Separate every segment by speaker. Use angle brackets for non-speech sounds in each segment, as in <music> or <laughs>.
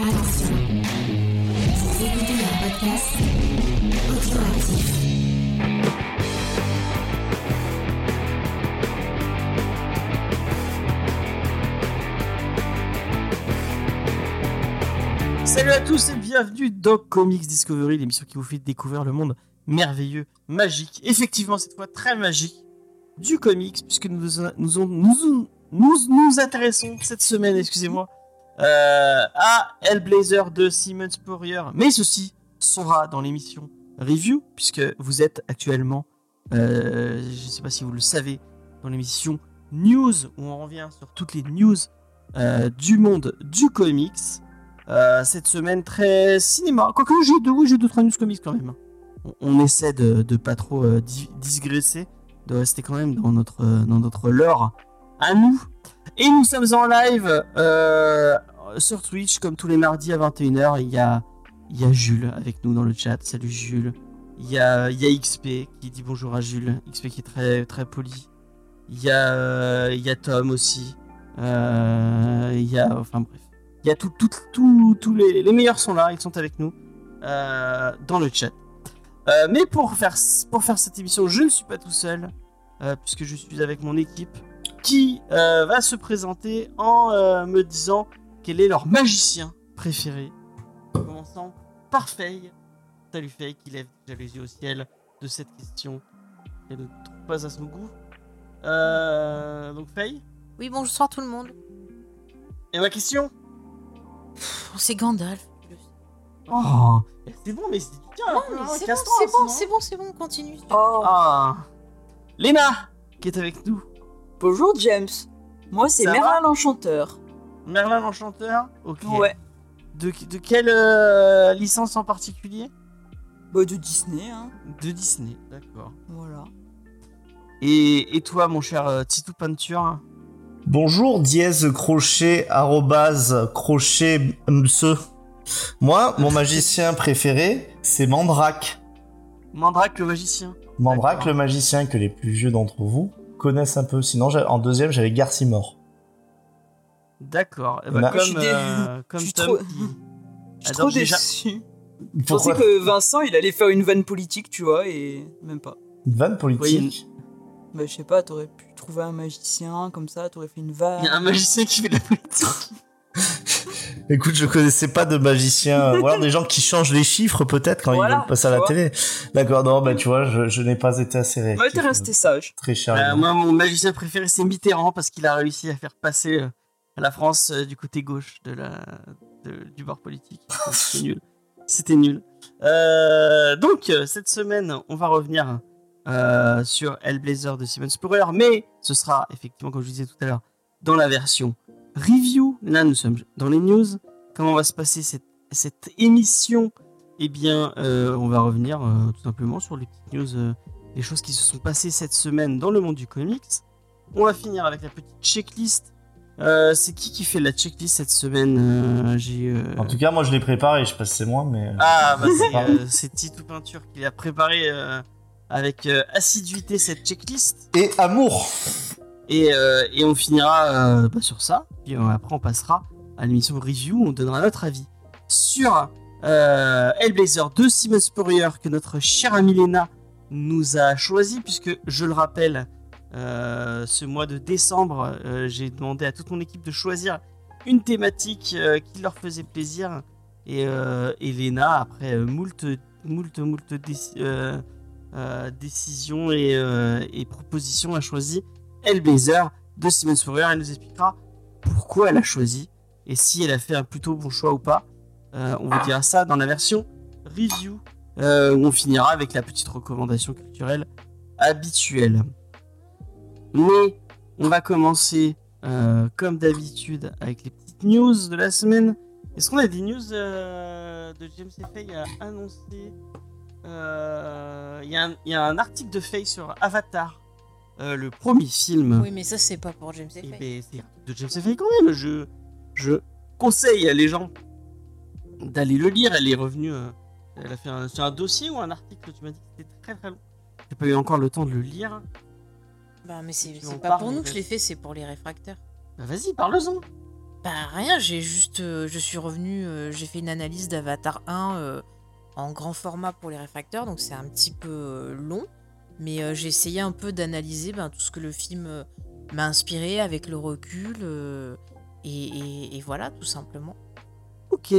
Speaker 1: Salut à tous et bienvenue dans Comics Discovery, l'émission qui vous fait découvrir le monde merveilleux, magique, effectivement cette fois très magique, du comics, puisque nous, nous intéressons cette semaine, excusez-moi, euh, à Hellblazer de Simon Spurrier. Mais ceci sera dans l'émission Review, puisque vous êtes actuellement, euh, je ne sais pas si vous le savez, dans l'émission News, où on revient sur toutes les news euh, du monde du comics. Cette semaine très cinéma. Quoique j'ai deux, oui, j'ai deux trois news comics quand même. On, essaie de, pas trop di- digresser, de rester quand même dans notre dans notre lore à nous. Et nous sommes en live sur Twitch comme tous les mardis à 21h. Il y a y a Jules avec nous dans le chat. Salut Jules. Il y a y a XP qui dit bonjour à Jules. XP qui est très très poli. Il y a euh, y a Tom aussi. Euh, il y a enfin bref. Il y a tout, tous les, les meilleurs sont là, ils sont avec nous euh, dans le chat. Euh, mais pour faire, pour faire cette émission, je ne suis pas tout seul, euh, puisque je suis avec mon équipe qui euh, va se présenter en euh, me disant quel est leur magicien préféré. Commençant par Faye. Salut Faye qui lève déjà les yeux au ciel de cette question. Elle ne trouve pas à son goût. Euh, donc Faye.
Speaker 2: Oui, bonsoir tout le monde.
Speaker 1: Et ma question
Speaker 2: C'est Gandalf.
Speaker 1: Oh, c'est bon, mais c'est
Speaker 2: mais
Speaker 1: hein,
Speaker 2: c'est bon, c'est bon,
Speaker 1: sinon.
Speaker 2: c'est bon, c'est bon, continue.
Speaker 3: Oh,
Speaker 1: Ah, Léna qui est avec nous.
Speaker 3: bonjour James. Moi c'est Merlin l'Enchanteur.
Speaker 1: Merlin l'Enchanteur. Ok.
Speaker 3: Ouais.
Speaker 1: De, de quelle euh, licence en particulier?
Speaker 3: Bah de Disney, hein.
Speaker 1: De Disney, d'accord.
Speaker 3: Voilà.
Speaker 1: Et, et toi, mon cher euh, Titou Peinture?
Speaker 4: Bonjour dièse crochet arrobase crochet mse. Moi, mon magicien préféré, c'est Mandrake.
Speaker 1: Mandrake le magicien.
Speaker 4: Mandrake, le magicien que les plus vieux d'entre vous connaissent un peu. Sinon, en deuxième, j'avais Garcimore.
Speaker 1: D'accord. Eh
Speaker 4: Bah,
Speaker 1: ben,
Speaker 3: je
Speaker 1: comme
Speaker 3: suis
Speaker 1: euh, comme
Speaker 3: je suis
Speaker 1: Tom
Speaker 3: trop-
Speaker 1: qui
Speaker 3: Je suis trop
Speaker 1: déjà-
Speaker 3: déçu. Je pensais que Vincent il allait faire une vanne politique, tu vois, et même pas.
Speaker 4: Une vanne politique
Speaker 3: Bah je sais pas, t'aurais pu trouver un magicien comme ça, t'aurais fait une vanne.
Speaker 1: Il y a un magicien qui fait de la politique. <laughs>
Speaker 4: Écoute, je connaissais pas de magicien. Ou alors des gens qui changent les chiffres peut-être quand
Speaker 3: Voilà,
Speaker 4: ils veulent passer à la
Speaker 3: vois.
Speaker 4: télé. D'accord, non, bah tu vois, je, je n'ai pas été assez réactif.
Speaker 3: Ouais, t'es resté sage.
Speaker 4: Très cher.
Speaker 1: Euh, moi, mon magicien préféré, c'est Mitterrand parce qu'il a réussi à faire passer euh, la France euh, du côté gauche de la, de- du bord politique. <laughs> C'était nul. C'était nul. Euh, donc, euh, cette semaine, on va revenir euh, sur Hellblazer de Simon Spurrier, mais ce sera effectivement, comme je disais tout à l'heure, dans la version review. Là, nous sommes dans les news. Comment va se passer cette, cette émission? Eh bien, euh, on va revenir tout simplement sur les petites news, les choses qui se sont passées cette semaine dans le monde du comics. On va finir avec la petite checklist. Euh, c'est qui qui fait la checklist cette semaine Euh, J'ai. euh,
Speaker 4: En tout cas, moi je l'ai préparé, je sais pas si c'est moi, mais.
Speaker 1: Ah, bah <laughs> c'est, euh, c'est Titou Peinture qui a préparé euh, avec euh, assiduité cette checklist.
Speaker 4: Et amour
Speaker 1: Et, euh, et on finira euh, bah, sur ça. Puis euh, après, on passera à l'émission review. On donnera notre avis sur euh, Hellblazer de Simon Spurrier que notre chère amie Léna nous a choisi. Puisque, je le rappelle, euh, ce mois de décembre, euh, j'ai demandé à toute mon équipe de choisir une thématique euh, qui leur faisait plaisir. Et, Léna, après moult, moult, moult déci- décisions et, et propositions, a choisi Hellblazer de Simon Spurrier. Elle nous expliquera pourquoi elle a choisi et si elle a fait un plutôt bon choix ou pas. On vous dira ça dans la version review où on finira avec la petite recommandation culturelle habituelle. Mais on va commencer euh, comme d'habitude avec les petites news de la semaine. Est-ce qu'on a des news euh, de James et Faye à annoncer Euh, Il y, a un- il y a un article de Faye sur Avatar, le premier film.
Speaker 2: Oui, mais ça, c'est pas pour James
Speaker 1: Eh
Speaker 2: Effect.
Speaker 1: ben, c'est de James Effect quand même. Je, je conseille à les gens d'aller le lire. Elle est revenue. elle a fait un, un dossier ou un article. Tu m'as dit que c'était très très long. J'ai pas eu encore le temps de le lire.
Speaker 2: Bah, mais c'est pas pour nous que je l'ai fait, c'est pour les réfracteurs.
Speaker 1: Bah, vas-y, parle-en.
Speaker 2: Bah rien, j'ai juste, euh, je suis revenu, euh, j'ai fait une analyse d'Avatar 1 euh, en grand format pour les réfracteurs, donc c'est un petit peu long, mais j'ai essayé un peu d'analyser ben, tout ce que le film m'a inspiré avec le recul, et, et- et voilà, tout simplement.
Speaker 1: Ok.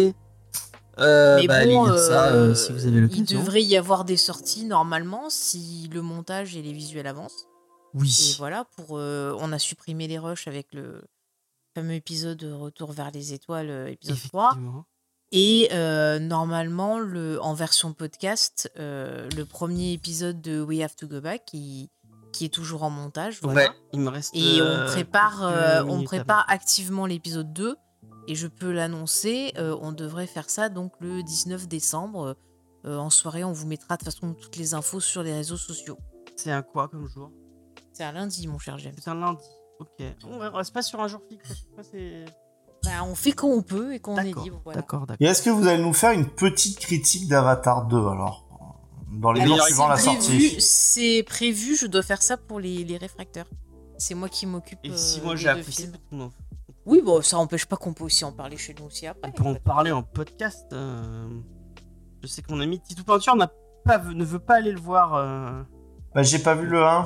Speaker 1: Euh,
Speaker 2: mais
Speaker 1: bah,
Speaker 2: bon,
Speaker 1: lire ça
Speaker 2: euh,
Speaker 1: si vous avez
Speaker 2: il devrait y avoir des sorties normalement si le montage et les visuels avancent. Et
Speaker 1: Oui.
Speaker 2: voilà, pour, euh, on a supprimé les rushs avec le fameux épisode Retour vers les étoiles, épisode 3.
Speaker 1: Effectivement.
Speaker 2: Et euh, normalement, le, en version podcast, euh, le premier épisode de We Have to Go Back, qui, qui est toujours en montage. Voilà.
Speaker 1: Ouais, il me reste.
Speaker 2: Et on prépare, on prépare activement l'épisode 2. Et je peux l'annoncer, on devrait faire ça donc le 19 décembre. En soirée, on vous mettra de toute façon toutes les infos sur les réseaux sociaux.
Speaker 1: C'est un quoi comme jour?
Speaker 2: C'est un lundi, mon cher James.
Speaker 1: C'est un lundi. Ok. On reste pas sur un jour fixe.
Speaker 2: Bah, on fait quand on peut et quand on est libre. Voilà.
Speaker 1: D'accord, d'accord.
Speaker 4: Et est-ce que vous allez nous faire une petite critique d'Avatar 2 alors Dans les
Speaker 1: Alors,
Speaker 4: jours suivant la sortie.
Speaker 2: C'est prévu, je dois faire ça pour les, les réfracteurs. C'est moi qui m'occupe.
Speaker 1: Et
Speaker 2: euh,
Speaker 1: si moi j'ai apprécié
Speaker 2: Oui, bon, ça empêche pas qu'on peut aussi en parler chez nous aussi après.
Speaker 1: On peut en parler en podcast. euh, Je sais que mon ami Titou Peinture n'a pas, ne veut pas aller le voir. euh.
Speaker 4: Bah, j'ai pas vu le 1.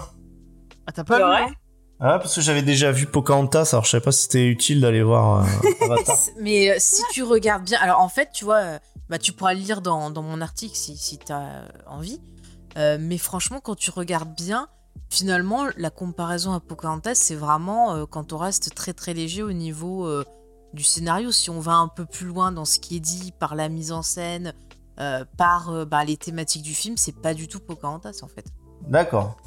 Speaker 1: Ah, t'as pas vu non
Speaker 4: Ah, parce que j'avais déjà vu Pocahontas, alors je savais pas si c'était utile d'aller voir euh, <laughs> Avatar.
Speaker 2: Mais euh, si tu regardes bien, alors en fait, tu vois, euh, bah, tu pourras le lire dans, dans mon article si, si tu as envie. Euh, mais franchement, quand tu regardes bien, finalement, la comparaison à Pocahontas, c'est vraiment euh, quand on reste très très léger au niveau euh, du scénario. Si on va un peu plus loin dans ce qui est dit par la mise en scène, euh, par euh, bah, les thématiques du film, c'est pas du tout Pocahontas en fait.
Speaker 4: D'accord.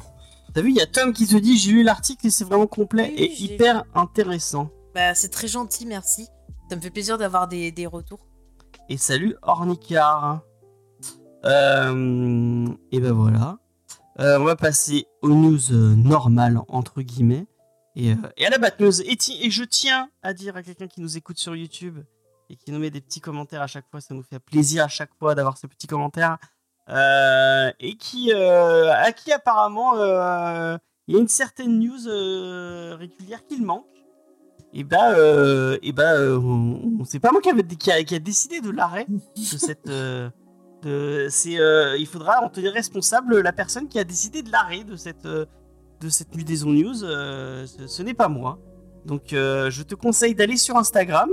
Speaker 1: T'as vu, il y a Tom qui te dit j'ai lu l'article et c'est vraiment complet
Speaker 2: Oui,
Speaker 1: et hyper intéressant.
Speaker 2: Bah, c'est très gentil, merci. Ça me fait plaisir d'avoir des, des retours.
Speaker 1: Et salut Ornicar. Euh, et ben voilà. Euh, on va passer aux news euh, normales, entre guillemets. Et, et à la Bat News. Et, et je tiens à dire à quelqu'un qui nous écoute sur YouTube et qui nous met des petits commentaires à chaque fois, ça nous fait plaisir à chaque fois d'avoir ces petits commentaires. Euh, et qui, euh, à qui apparemment euh, il y a une certaine news régulière qu'il manque. Et bah, et bah c'est pas moi qui, avait- qui a, qui a décidé de l'arrêt de <laughs> cette. de, c'est, euh, il faudra en tenir responsable la personne qui a décidé de l'arrêt de cette, euh, de cette Mudaison News. euh, ce ce n'est pas moi. Donc je te conseille d'aller sur Instagram,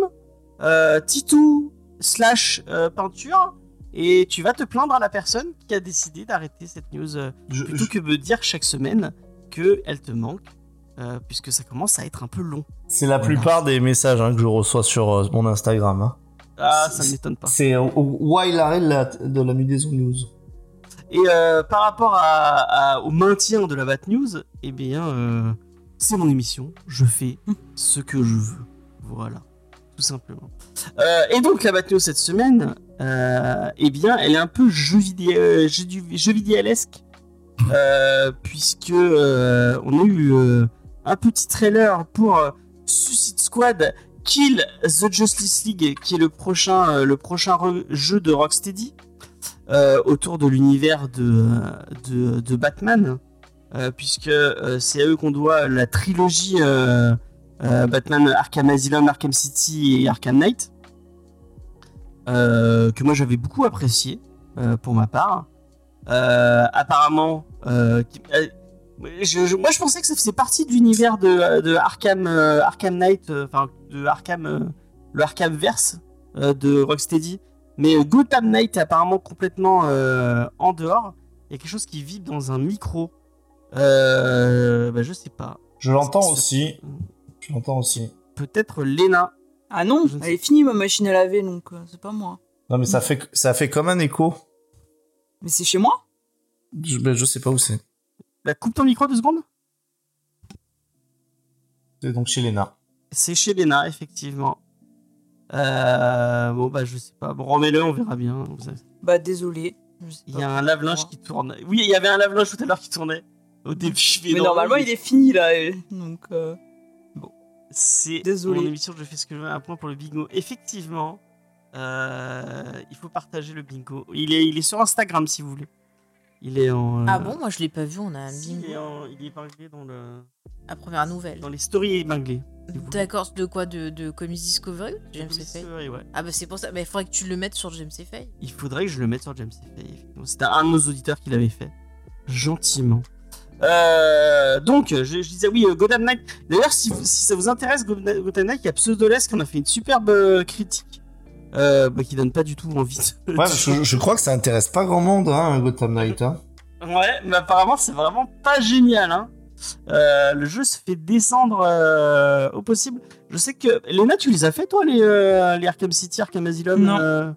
Speaker 1: Titou slash peinture, et tu vas te plaindre à la personne qui a décidé d'arrêter cette news euh,
Speaker 4: Je-
Speaker 1: plutôt que de dire chaque semaine qu'elle te manque, euh, puisque ça commence à être un peu long.
Speaker 4: C'est la
Speaker 1: Voilà.
Speaker 4: plupart des messages hein, que je reçois sur euh, mon Instagram. hein.
Speaker 1: Ah, ça ne m'étonne pas.
Speaker 4: C'est euh, why l'arrêt de la, de la Mudaison News.
Speaker 1: Et euh, par rapport à- à- au maintien de la Bat News, eh bien, euh, c'est mon émission. Je fais ce que je veux. Voilà, tout simplement. Euh, et donc, la Bat News cette semaine, euh, eh bien, elle est un peu jeu vidéo, euh, jeu, jeu vidéalesque, puisque on a eu un petit trailer pour Suicide Squad Kill the Justice League, qui est le prochain, le prochain jeu de Rocksteady autour de l'univers de, de, Batman, puisque c'est à eux qu'on doit la trilogie euh, Batman Arkham Asylum, Arkham City et Arkham Knight, euh, que moi j'avais beaucoup apprécié euh, pour ma part. Apparemment, qui- je- je- moi je pensais que ça faisait partie de l'univers de, de Arkham, Arkham Knight, enfin de Arkham, le Arkham Verse de Rocksteady. Mais Gotham Knight est apparemment complètement en dehors. Il y a quelque chose qui vibre dans un micro. Bah, je sais pas.
Speaker 4: Je l'entends aussi. Je l'entends aussi.
Speaker 1: Peut-être Lena.
Speaker 3: Ah non, elle est finie ma machine à laver, donc euh, c'est pas moi.
Speaker 4: Non, mais ça fait, ça fait comme un écho.
Speaker 3: Mais c'est chez moi?
Speaker 4: Je, ben, je sais pas où c'est.
Speaker 1: Bah, coupe ton micro deux secondes.
Speaker 4: C'est donc chez Lena.
Speaker 1: C'est chez Lena, effectivement. Euh, bon, bah, je sais pas. Bon, remets-le, on verra bien.
Speaker 3: Bah désolé.
Speaker 1: Il y a un lave-linge qui tourne. Oui, il y avait un lave-linge tout à l'heure qui tournait. Au début,
Speaker 3: Mais
Speaker 1: non,
Speaker 3: normalement,
Speaker 1: mais
Speaker 3: il est fini là. Donc. euh,
Speaker 1: C'est
Speaker 3: Désolé.
Speaker 1: mon émission, je fais ce que je veux. Un point pour le bingo. Effectivement, euh, il faut partager le bingo. Il est, il est sur Instagram si vous voulez. Il est en. euh,
Speaker 2: Ah bon, moi je l'ai pas vu, on a un
Speaker 1: si, il, est
Speaker 2: bingo.
Speaker 1: en- il est épinglé dans, le...
Speaker 2: La première nouvelle.
Speaker 1: dans les stories épinglées.
Speaker 2: D'accord, de quoi De, de Comics Discovery James
Speaker 1: vrai, ouais.
Speaker 2: Ah bah c'est pour ça, bah, il faudrait que tu le mettes sur James Fay.
Speaker 1: Il faudrait que je le mette sur James Fay. C'était un de nos auditeurs qui l'avait fait. Gentiment. Euh, donc, je, je disais oui, euh, Gotham Knight. D'ailleurs, si, ça vous intéresse, Gotham Knight, il y a Pseudolesque qui en a fait une superbe euh, critique. Euh, bah, qui donne pas du tout envie. de-
Speaker 4: Ouais, je, je crois que ça intéresse pas grand monde, hein, Gotham Knight. Hein.
Speaker 1: Ouais, mais apparemment, c'est vraiment pas génial. Hein. Euh, le jeu se fait descendre euh, au possible. Je sais que. Léna, tu les as fait, toi, les, euh, les Arkham City, Arkham Asylum
Speaker 3: Non.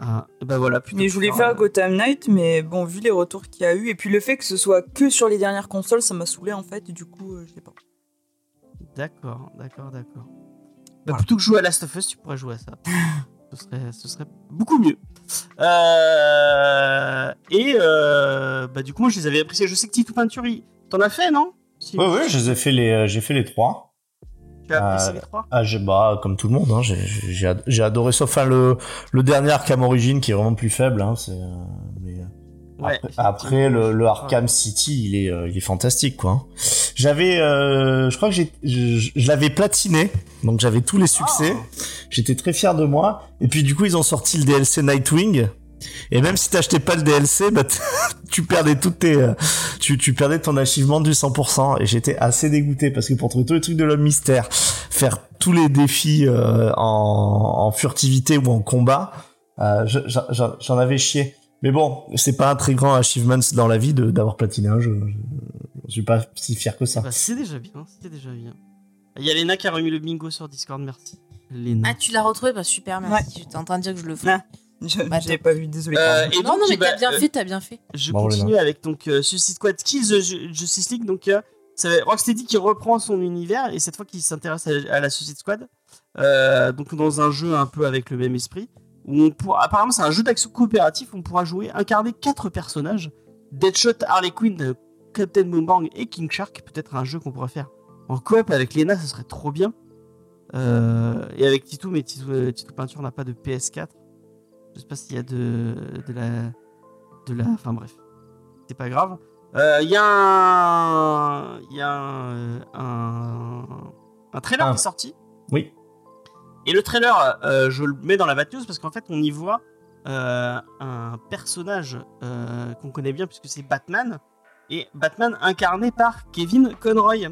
Speaker 1: Ah, bah voilà.
Speaker 3: Mais je voulais
Speaker 1: faire, euh,
Speaker 3: Gotham Knight, mais bon, vu les retours qu'il y a eu, et puis le fait que ce soit que sur les dernières consoles, ça m'a saoulé en fait, et du coup, euh, je sais pas.
Speaker 1: D'accord, d'accord, d'accord. Bah,
Speaker 3: Voilà.
Speaker 1: Plutôt que jouer à Last of Us, tu pourrais jouer à ça. <laughs> ce, serait, ce serait beaucoup mieux. Euh, et euh, bah, du coup, moi, je les avais appréciés. Je sais que Tito Peinture, il- t'en as fait, non? Si.
Speaker 4: Ouais, ouais, je les ai fait les, euh, j'ai fait les trois.
Speaker 1: Tu as apprécié
Speaker 4: Euh,
Speaker 1: les trois
Speaker 4: Ah, j'ai, bah, comme tout le monde, hein, j'ai, j'ai, ad- j'ai adoré, sauf enfin, le, le dernier Arkham Origin qui est vraiment plus faible, hein, euh, mais, euh,
Speaker 1: Ouais,
Speaker 4: après, après, le, le Arkham City, il est, il est fantastique, quoi. hein. J'avais, euh, je crois que j'ai, je, je l'avais platiné, donc j'avais tous les succès. J'étais très fier de moi. Et puis du coup, ils ont sorti le DLC Nightwing. Et même si t'achetais pas le DLC, bah, <laughs> tu perdais toutes tes, euh, tu, tu perdais ton achievement du 100%. Et j'étais assez dégoûté parce que pour trouver tous les trucs de l'homme mystère, faire tous les défis euh, en, en furtivité ou en combat, euh, je- j'en avais chié. Mais bon, c'est pas un très grand achievement dans la vie de- d'avoir platiné un jeu. Je, suis pas si fier que ça.
Speaker 1: Bah, c'est déjà bien, c'est déjà bien. Il y a Léna qui a remis le bingo sur Discord, merci. Léna.
Speaker 2: Ah, tu l'as retrouvé Bah super, merci. J'étais en train de dire que je le ferais.
Speaker 3: Ouais. Je
Speaker 2: Bah,
Speaker 3: j'avais
Speaker 2: top.
Speaker 3: pas vu, désolé.
Speaker 1: Euh, et
Speaker 2: non,
Speaker 1: donc,
Speaker 2: non, mais
Speaker 1: bah,
Speaker 2: t'as bien
Speaker 1: euh,
Speaker 2: fait, t'as bien fait.
Speaker 1: Je continue avec donc euh, Suicide Squad Kills Justice League. Donc, euh, c'est Rocksteady qui reprend son univers et cette fois qui s'intéresse à, à la Suicide Squad. Euh, donc, dans un jeu un peu avec le même esprit. Où on pourra, apparemment, c'est un jeu d'action coopératif. On pourra jouer, incarner quatre personnages Deadshot, Harley Quinn, Captain Boomerang et King Shark. Peut-être un jeu qu'on pourrait faire en coop avec Lena, ça serait trop bien. Euh, et avec Titou, mais Titou, Titou Peinture n'a pas de PS4. Je sais pas s'il y a de, de la. De la. Enfin bref. C'est pas grave. Euh, Il y a un. Il y a un. Un, un trailer
Speaker 4: Ah.
Speaker 1: qui est sorti.
Speaker 4: Oui.
Speaker 1: Et le trailer, euh, je le mets dans la Bad News parce qu'en fait, on y voit euh, un personnage qu'on connaît bien puisque c'est Batman. Et Batman incarné par Kevin Conroy. Il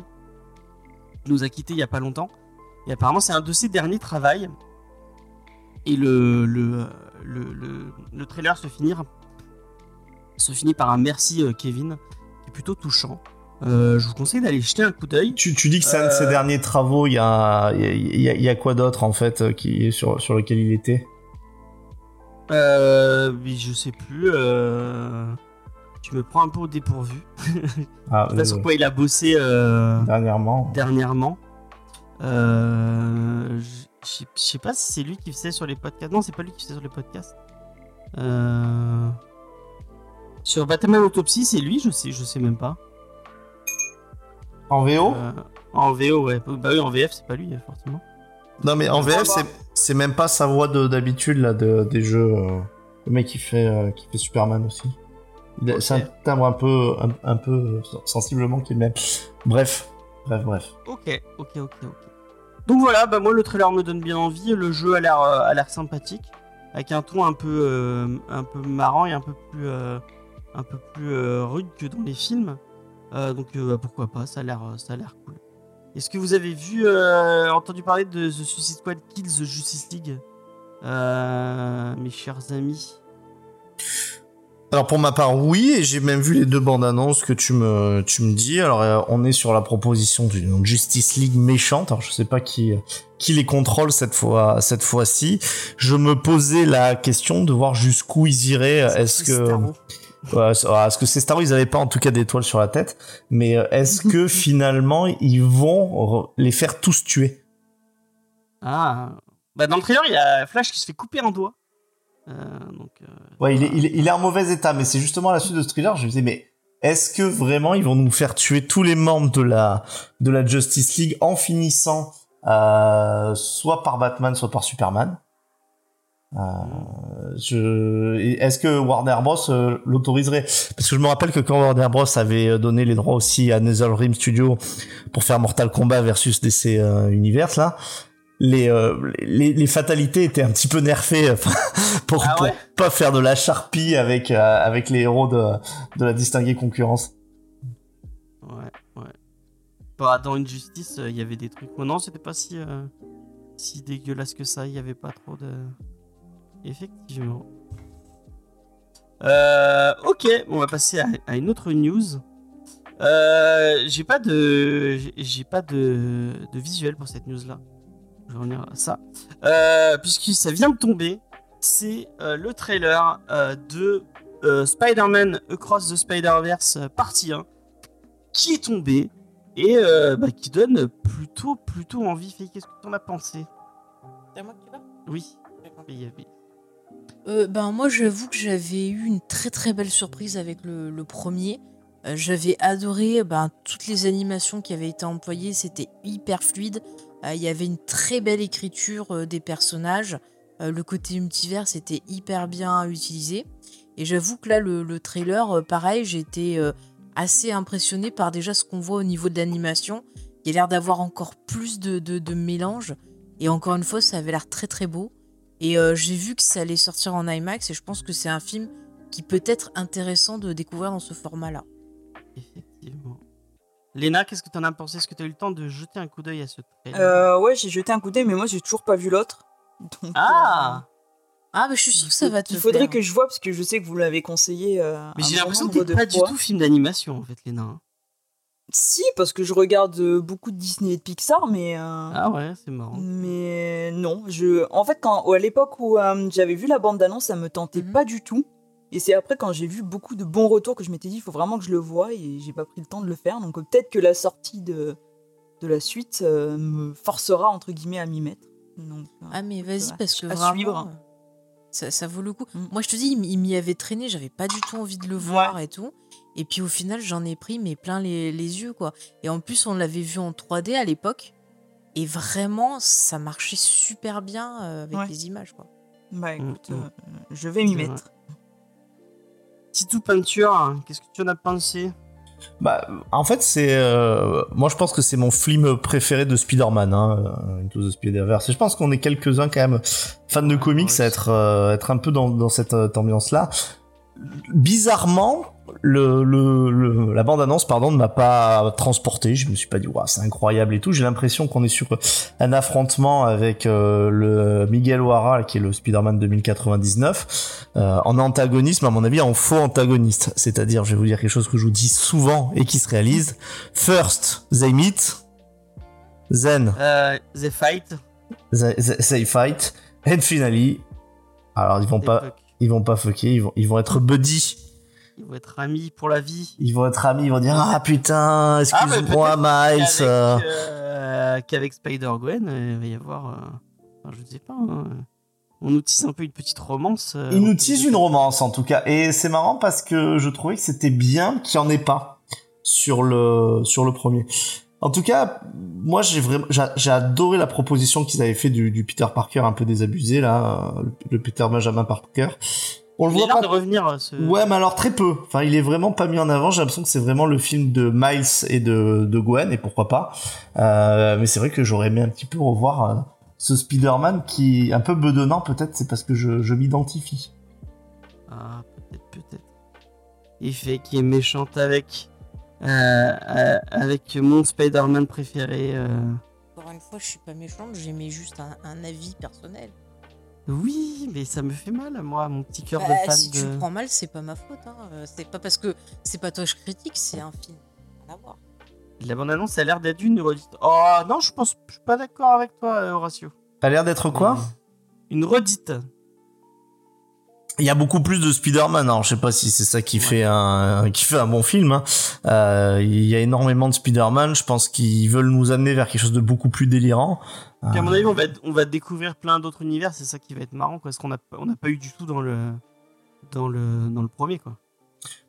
Speaker 1: nous a quitté il y a pas longtemps. Et apparemment, c'est un de ses derniers travails. Et le, le, le, le, le trailer se finit, se finit par un merci euh, Kevin, qui est plutôt touchant. Euh, je vous conseille d'aller jeter un coup d'œil.
Speaker 4: Tu, tu dis que c'est un de ses
Speaker 1: Euh,
Speaker 4: derniers travaux. Il y a, y a, y a- il y a quoi d'autre en fait qui est sur sur lequel il était?
Speaker 1: Euh, je sais plus. Euh... Tu me prends un peu au dépourvu. <laughs>
Speaker 4: Ah,
Speaker 1: Je sais pas sur quoi il a bossé
Speaker 4: dernièrement.
Speaker 1: dernièrement. Euh, je sais- pas si c'est lui qui faisait sur les podcasts. Non, c'est pas lui qui faisait sur les podcasts. Euh... Sur Batman Autopsy, c'est lui, je sais, je sais même pas.
Speaker 4: En VO
Speaker 1: Euh, en VO, ouais. Bah oui, en VF, c'est pas lui, forcément.
Speaker 4: Non mais en VF c'est même pas sa voix de- d'habitude là de, des jeux. euh, le mec qui fait euh, qui fait Superman aussi. C'est un timbre un peu un, un peu sensiblement qui est le même. Bref, bref, bref.
Speaker 1: Ok, ok, ok, ok. Donc voilà, bah moi le trailer me donne bien envie, le jeu a l'air euh, a l'air sympathique, avec un ton un peu euh, marrant et un peu plus euh, rude que dans les films. Donc bah, pourquoi pas, ça a l'air ça a l'air cool. Est-ce que vous avez vu entendu parler de The Suicide Squad Kills the Justice League, mes chers amis
Speaker 4: Alors pour ma part oui et j'ai même vu les deux bandes annonces que tu me tu me dis. Alors euh, on est sur la proposition d'une Justice League méchante. Alors je sais pas qui qui les contrôle cette fois cette fois-ci. Je me posais la question de voir jusqu'où ils iraient. Est-ce que. Ouais, ah, Est-ce que ces Star Wars, ils avaient pas en tout cas d'étoiles sur la tête, mais euh, est-ce <laughs> que finalement ils vont les faire tous tuer?
Speaker 1: Ah, bah dans le trailer il y a Flash qui se fait couper un doigt. Euh, donc euh,
Speaker 4: Ouais, il est, il, est, il est en mauvais état, mais c'est justement à la suite de ce trailer, je me disais, mais est-ce que vraiment ils vont nous faire tuer tous les membres de la de la Justice League en finissant euh, soit par Batman, soit par Superman? Euh, je... Est-ce que Warner Bros euh, l'autoriserait? Parce que je me rappelle que quand Warner Bros avait donné les droits aussi à NetherRealm Studio pour faire Mortal Kombat versus DC Universe là, les, euh, les les fatalités étaient un petit peu nerfées enfin, <laughs> pour,
Speaker 1: Ah
Speaker 4: pour pas faire de la charpie avec euh, avec les héros de de la distinguée concurrence.
Speaker 1: Ouais, ouais. Bah, dans Injustice, il y avait des trucs. Oh non, c'était pas si, euh, si dégueulasse que ça. Il y avait pas trop de. Effectivement. Euh, ok, on va passer à, à une autre news. Euh, j'ai pas de, j'ai pas de, de visuel pour cette news là. Je vais revenir à ça. Euh, puisque ça vient de tomber, c'est euh, le trailer euh, de euh, Spider-Man Across the Spider-Verse partie 1 qui est tombé et euh, bah, qui donne plutôt plutôt envie. Fait, qu'est-ce que t'en as pensé?
Speaker 2: C'est à moi qui parle?
Speaker 1: Oui. Oui, oui.
Speaker 2: Euh, ben moi j'avoue que j'avais eu une très très belle surprise avec le, le premier. Euh, j'avais adoré ben, toutes les animations qui avaient été employées, c'était hyper fluide. Euh, Il y avait une très belle écriture euh, des personnages. Euh, le côté multivers était hyper bien utilisé. Et j'avoue que là le, le trailer, pareil, j'ai été assez impressionné par déjà ce qu'on voit au niveau de l'animation. Il y a l'air d'avoir encore plus de, de, mélange. Et encore une fois, ça avait l'air très très beau. Et j'ai vu que ça allait sortir en IMAX et je pense que c'est un film qui peut être intéressant de découvrir dans ce format-là.
Speaker 1: Léna, qu'est-ce que t'en as pensé? Est-ce que t'as eu le temps de jeter un coup d'œil à ce trailer?
Speaker 3: Euh, ouais, j'ai jeté un coup d'œil, mais moi j'ai toujours pas vu l'autre. <laughs> Donc,
Speaker 1: Ah
Speaker 2: Ah, mais je suis sûre que ça va te
Speaker 3: Il faudrait que je vois parce que je sais que vous l'avez conseillé. euh,
Speaker 1: Mais j'ai l'impression que t'es pas du tout film d'animation en fait, Léna. hein.
Speaker 3: Si, parce que je regarde euh, beaucoup de Disney et de Pixar, mais. euh,
Speaker 1: Ah ouais, c'est marrant.
Speaker 3: Mais non, je. En fait, quand à l'époque où euh, j'avais vu la bande d'annonce, ça me tentait
Speaker 2: Mhm.
Speaker 3: pas du tout. Et c'est après quand j'ai vu beaucoup de bons retours que je m'étais dit, il faut vraiment que je le voie et j'ai pas pris le temps de le faire. Donc euh, peut-être que la sortie de de la suite euh, me forcera entre guillemets à m'y mettre. Donc, euh,
Speaker 2: Ah, mais vas-y, parce que
Speaker 3: À
Speaker 2: vraiment.
Speaker 3: suivre.
Speaker 2: Ça, ça vaut le coup.
Speaker 3: Mm.
Speaker 2: Moi, je te dis, il m'y avait traîné, j'avais pas du tout envie de le voir et tout. Et puis au final, j'en ai pris, mais plein les, les yeux, quoi. Et en plus, on l'avait vu en 3D à l'époque. Et vraiment, ça marchait super bien euh, avec
Speaker 3: Ouais.
Speaker 2: les images, quoi.
Speaker 3: Bah
Speaker 1: Mm,
Speaker 3: écoute,
Speaker 1: mm.
Speaker 3: euh, je vais m'y mettre.
Speaker 1: Titou Peinture, qu'est-ce que tu en as pensé?
Speaker 4: Bah, en fait, c'est. euh, moi, je pense que c'est mon film préféré de Spider-Man, hein, euh, Into the Spider-Verse. Et je pense qu'on est quelques-uns, quand même, fans de comics, à être, euh, être un peu dans, dans cette euh, ambiance-là. Bizarrement, le, le, le- la bande-annonce, pardon, ne m'a pas transporté. Je me suis pas dit, waouh, c'est incroyable et tout. J'ai l'impression qu'on est sur un affrontement avec euh, le Miguel O'Hara, qui est le Spider-Man 2099, euh, en antagonisme, à mon avis, en faux antagoniste. C'est-à-dire, je vais vous dire quelque chose que je vous dis souvent et qui se réalise. First, they meet. Then,
Speaker 1: euh, The Fight.
Speaker 4: they, they- they fight. And finally, alors ils vont pas,
Speaker 1: Fuck.
Speaker 4: ils vont pas fucker, ils vont, ils vont être buddy.
Speaker 1: Ils vont être amis pour la vie.
Speaker 4: Ils vont être amis, ils vont dire ah putain, excuse-moi
Speaker 1: Qu'avec,
Speaker 4: Miles. euh.
Speaker 1: euh, qu'avec Spider-Gwen, euh, il va y avoir. euh, je sais pas. hein, on nous tisse un peu une petite romance.
Speaker 4: Ils nous
Speaker 1: les
Speaker 4: une romance en tout cas, et c'est marrant parce que je trouvais que c'était bien qu'il n'y en ait pas sur le sur le premier. En tout cas, moi j'ai vraiment j'ai adoré la proposition qu'ils avaient fait du, du Peter Parker un peu désabusé là, le, le Peter Benjamin Parker. On le voit pas
Speaker 1: de revenir. euh, Ce...
Speaker 4: Ouais, mais alors très peu. Enfin, il est vraiment pas mis en avant. J'ai l'impression que c'est vraiment le film de Miles et de, de Gwen, et pourquoi pas. Euh, mais c'est vrai que j'aurais aimé un petit peu revoir euh, ce Spider-Man qui est un peu bedonnant, peut-être, c'est parce que je, je m'identifie.
Speaker 1: Ah, peut-être, peut-être. Il fait qui est méchante avec. euh, avec mon Spider-Man préféré. euh.
Speaker 2: Encore une fois, je suis pas méchante, j'aimais juste un, un avis personnel.
Speaker 1: Oui, mais ça me fait mal, moi, mon petit cœur
Speaker 2: Bah,
Speaker 1: de fan
Speaker 2: si tu le prends mal, c'est pas ma faute. Hein. Euh, C'est pas parce que c'est pas toi que je critique, c'est un film. Rien à voir.
Speaker 1: La bande-annonce a l'air d'être une redite. Oh non, je pense, je suis pas d'accord avec toi, euh, Horatio.
Speaker 4: Ça a l'air d'être quoi?
Speaker 1: Une redite.
Speaker 4: Il y a beaucoup plus de Spider-Man. Alors, je sais pas si c'est ça qui fait un qui fait un bon film. hein. Euh, il y a énormément de Spider-Man. Je pense qu'ils veulent nous amener vers quelque chose de beaucoup plus délirant.
Speaker 1: Puis à mon avis, on va, on va découvrir plein d'autres univers. C'est ça qui va être marrant, quoi. Parce qu'on n'a on pas eu du tout dans le, dans le, dans le premier, quoi.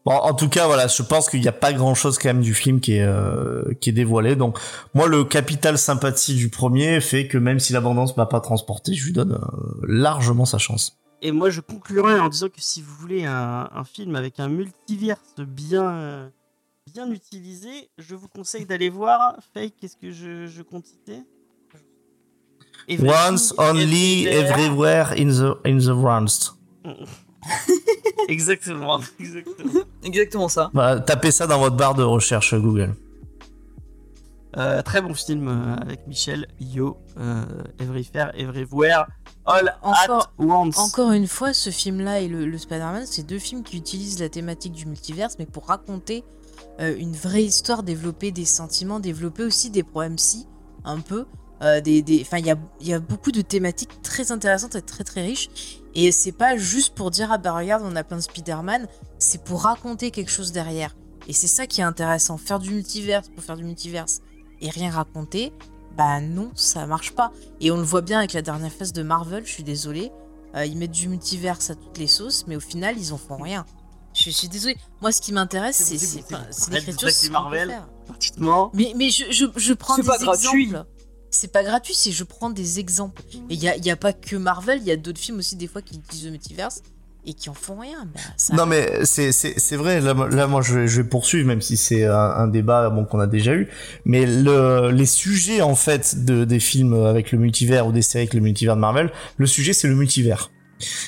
Speaker 4: Bon, en tout cas, voilà, je pense qu'il n'y a pas grand chose quand même du film qui est euh, qui est dévoilé. Donc, moi, le capital sympathie du premier fait que même si l'abondance m'a pas transporté, je lui donne euh, largement sa chance.
Speaker 1: et moi, je conclurai en disant que si vous voulez un, un film avec un multiverse bien, euh, bien utilisé, je vous conseille d'aller voir. Fake, qu'est-ce que je, je compte citer?
Speaker 4: Once, only, everywhere in the, in the rounds. <laughs>
Speaker 1: Exactement, exactement.
Speaker 3: Exactement ça.
Speaker 4: Bah, tapez ça dans votre barre de recherche Google.
Speaker 1: Euh, très bon film euh, avec Michel Yo, euh, Everywhere, Everywhere, All
Speaker 2: Encore-
Speaker 1: at Once.
Speaker 2: Encore une fois, ce film-là et le, le Spider-Man, c'est deux films qui utilisent la thématique du multiverse, mais pour raconter euh, une vraie histoire, développer des sentiments, développer aussi des problèmes si, un peu. Euh, des, des- Enfin, il y a, il y a beaucoup de thématiques très intéressantes et très très riches. Et c'est pas juste pour dire, ah bah regarde, on a plein de Spider-Man, c'est pour raconter quelque chose derrière. Et c'est ça qui est intéressant. Faire du multiverse pour faire du multiverse et rien raconter, bah non, ça marche pas. Et on le voit bien avec la dernière phase de Marvel, je suis désolée. Euh, ils mettent du multiverse à toutes les sauces, mais au final, ils en font rien. Je suis désolée. Moi, ce qui m'intéresse,
Speaker 1: C'est
Speaker 2: l'écriture. c'est
Speaker 1: Marvel. Pratiquement.
Speaker 2: Mais, mais je, je, je prends
Speaker 3: C'est
Speaker 2: des
Speaker 3: pas
Speaker 2: exemples.
Speaker 3: gratuit.
Speaker 2: C'est pas gratuit, c'est je prends des exemples. Et il n'y a, y a pas que Marvel, il y a d'autres films aussi, des fois, qui utilisent le multiverse et qui en font rien.
Speaker 4: Non mais c'est vrai là, moi- je vais, je vais poursuivre même si c'est un, un débat bon qu'on a déjà eu mais le les sujets en fait de des films avec le multivers ou des séries avec le multivers de Marvel le sujet c'est le multivers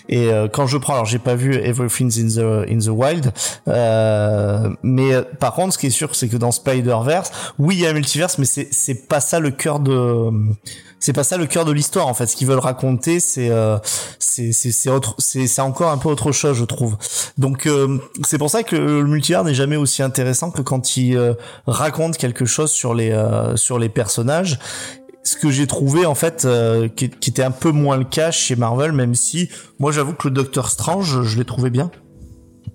Speaker 4: et euh, quand je prends alors j'ai pas vu Everything's in the in the Wild euh, mais euh, par contre ce qui est sûr c'est que dans Spider-Verse oui il y a un multiverse mais c'est c'est pas ça le cœur de c'est pas ça le cœur de l'histoire en fait. Ce qu'ils veulent raconter c'est euh, c'est c'est autre c'est c'est encore un peu autre chose je trouve. Donc euh, c'est pour ça que le multivers n'est jamais aussi intéressant que quand il euh, raconte quelque chose sur les sur les personnages ce que j'ai trouvé en fait euh, qui, qui était un peu moins le cas chez Marvel même si moi j'avoue que le Docteur Strange je, l'ai trouvé bien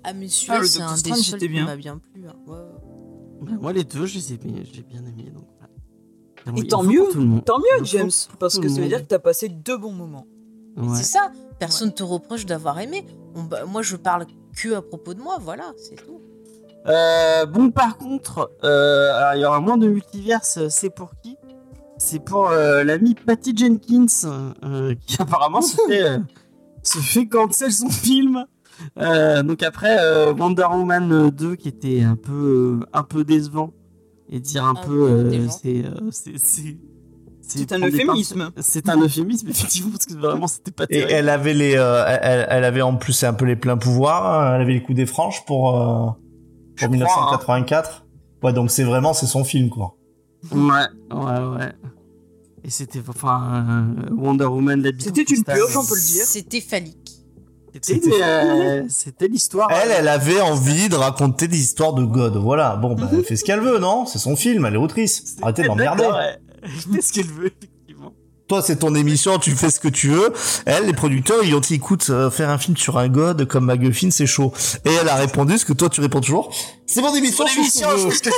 Speaker 2: Ah, mais
Speaker 3: Ah,
Speaker 2: celui-là, c'est
Speaker 3: Doctor
Speaker 2: un des
Speaker 3: Strange,
Speaker 2: seuls
Speaker 3: c'était
Speaker 2: qui
Speaker 3: bien.
Speaker 2: m'a bien plu. hein. Ouais, ouais.
Speaker 1: Bah, moi, les deux, je les ai bien, j'ai bien aimé. Donc.
Speaker 3: Et tant mieux. Tant mieux, James, parce que ça veut dire que t'as passé deux bons moments.
Speaker 1: Ouais.
Speaker 2: C'est ça, personne te reproche d'avoir aimé. On- bah, moi, je parle que à propos de moi, voilà, c'est tout.
Speaker 1: Euh, bon, par contre, euh, alors, il y aura moins de multiverse. C'est pour qui? C'est pour euh, l'ami Patty Jenkins, euh, qui <laughs> apparemment se fait, euh, se fait cancel son <laughs> film. Euh, donc après euh, Wonder Woman 2 qui était un peu euh, un peu décevant et dire un, peu euh, c'est euh, c'est c'est
Speaker 3: C'est un euphémisme.
Speaker 1: C'est un euphémisme <laughs> effectivement parce que vraiment c'était pas
Speaker 4: et
Speaker 1: terrible.
Speaker 4: elle avait les euh, elle, elle avait en plus un peu les pleins pouvoirs hein, elle avait les coups des franches pour euh,
Speaker 1: Je
Speaker 4: pour
Speaker 1: crois, hein.
Speaker 4: 1984 ouais donc c'est vraiment c'est son film quoi
Speaker 1: Ouais, ouais, ouais. Et c'était enfin euh, Wonder Woman la
Speaker 3: C'était une purge, on peut le dire.
Speaker 2: C'était phallique.
Speaker 1: C'était euh, c'était l'histoire.
Speaker 4: Elle, elle avait envie de raconter des histoires de God. Voilà. Bon, bah, elle fait ce qu'elle veut, non? C'est son film, elle est autrice. Arrêtez de m'emmerder.
Speaker 1: D'accord, ouais. <laughs> Elle fait ce qu'elle veut.
Speaker 4: Toi, c'est ton émission, tu fais ce que tu veux. Elle, les producteurs, ils ont dit, écoute, euh, faire un film sur un God comme McGuffin, c'est chaud. Et elle a répondu, ce que toi, tu réponds toujours. C'est mon émission,
Speaker 1: Mon
Speaker 4: je
Speaker 1: émission,
Speaker 4: je.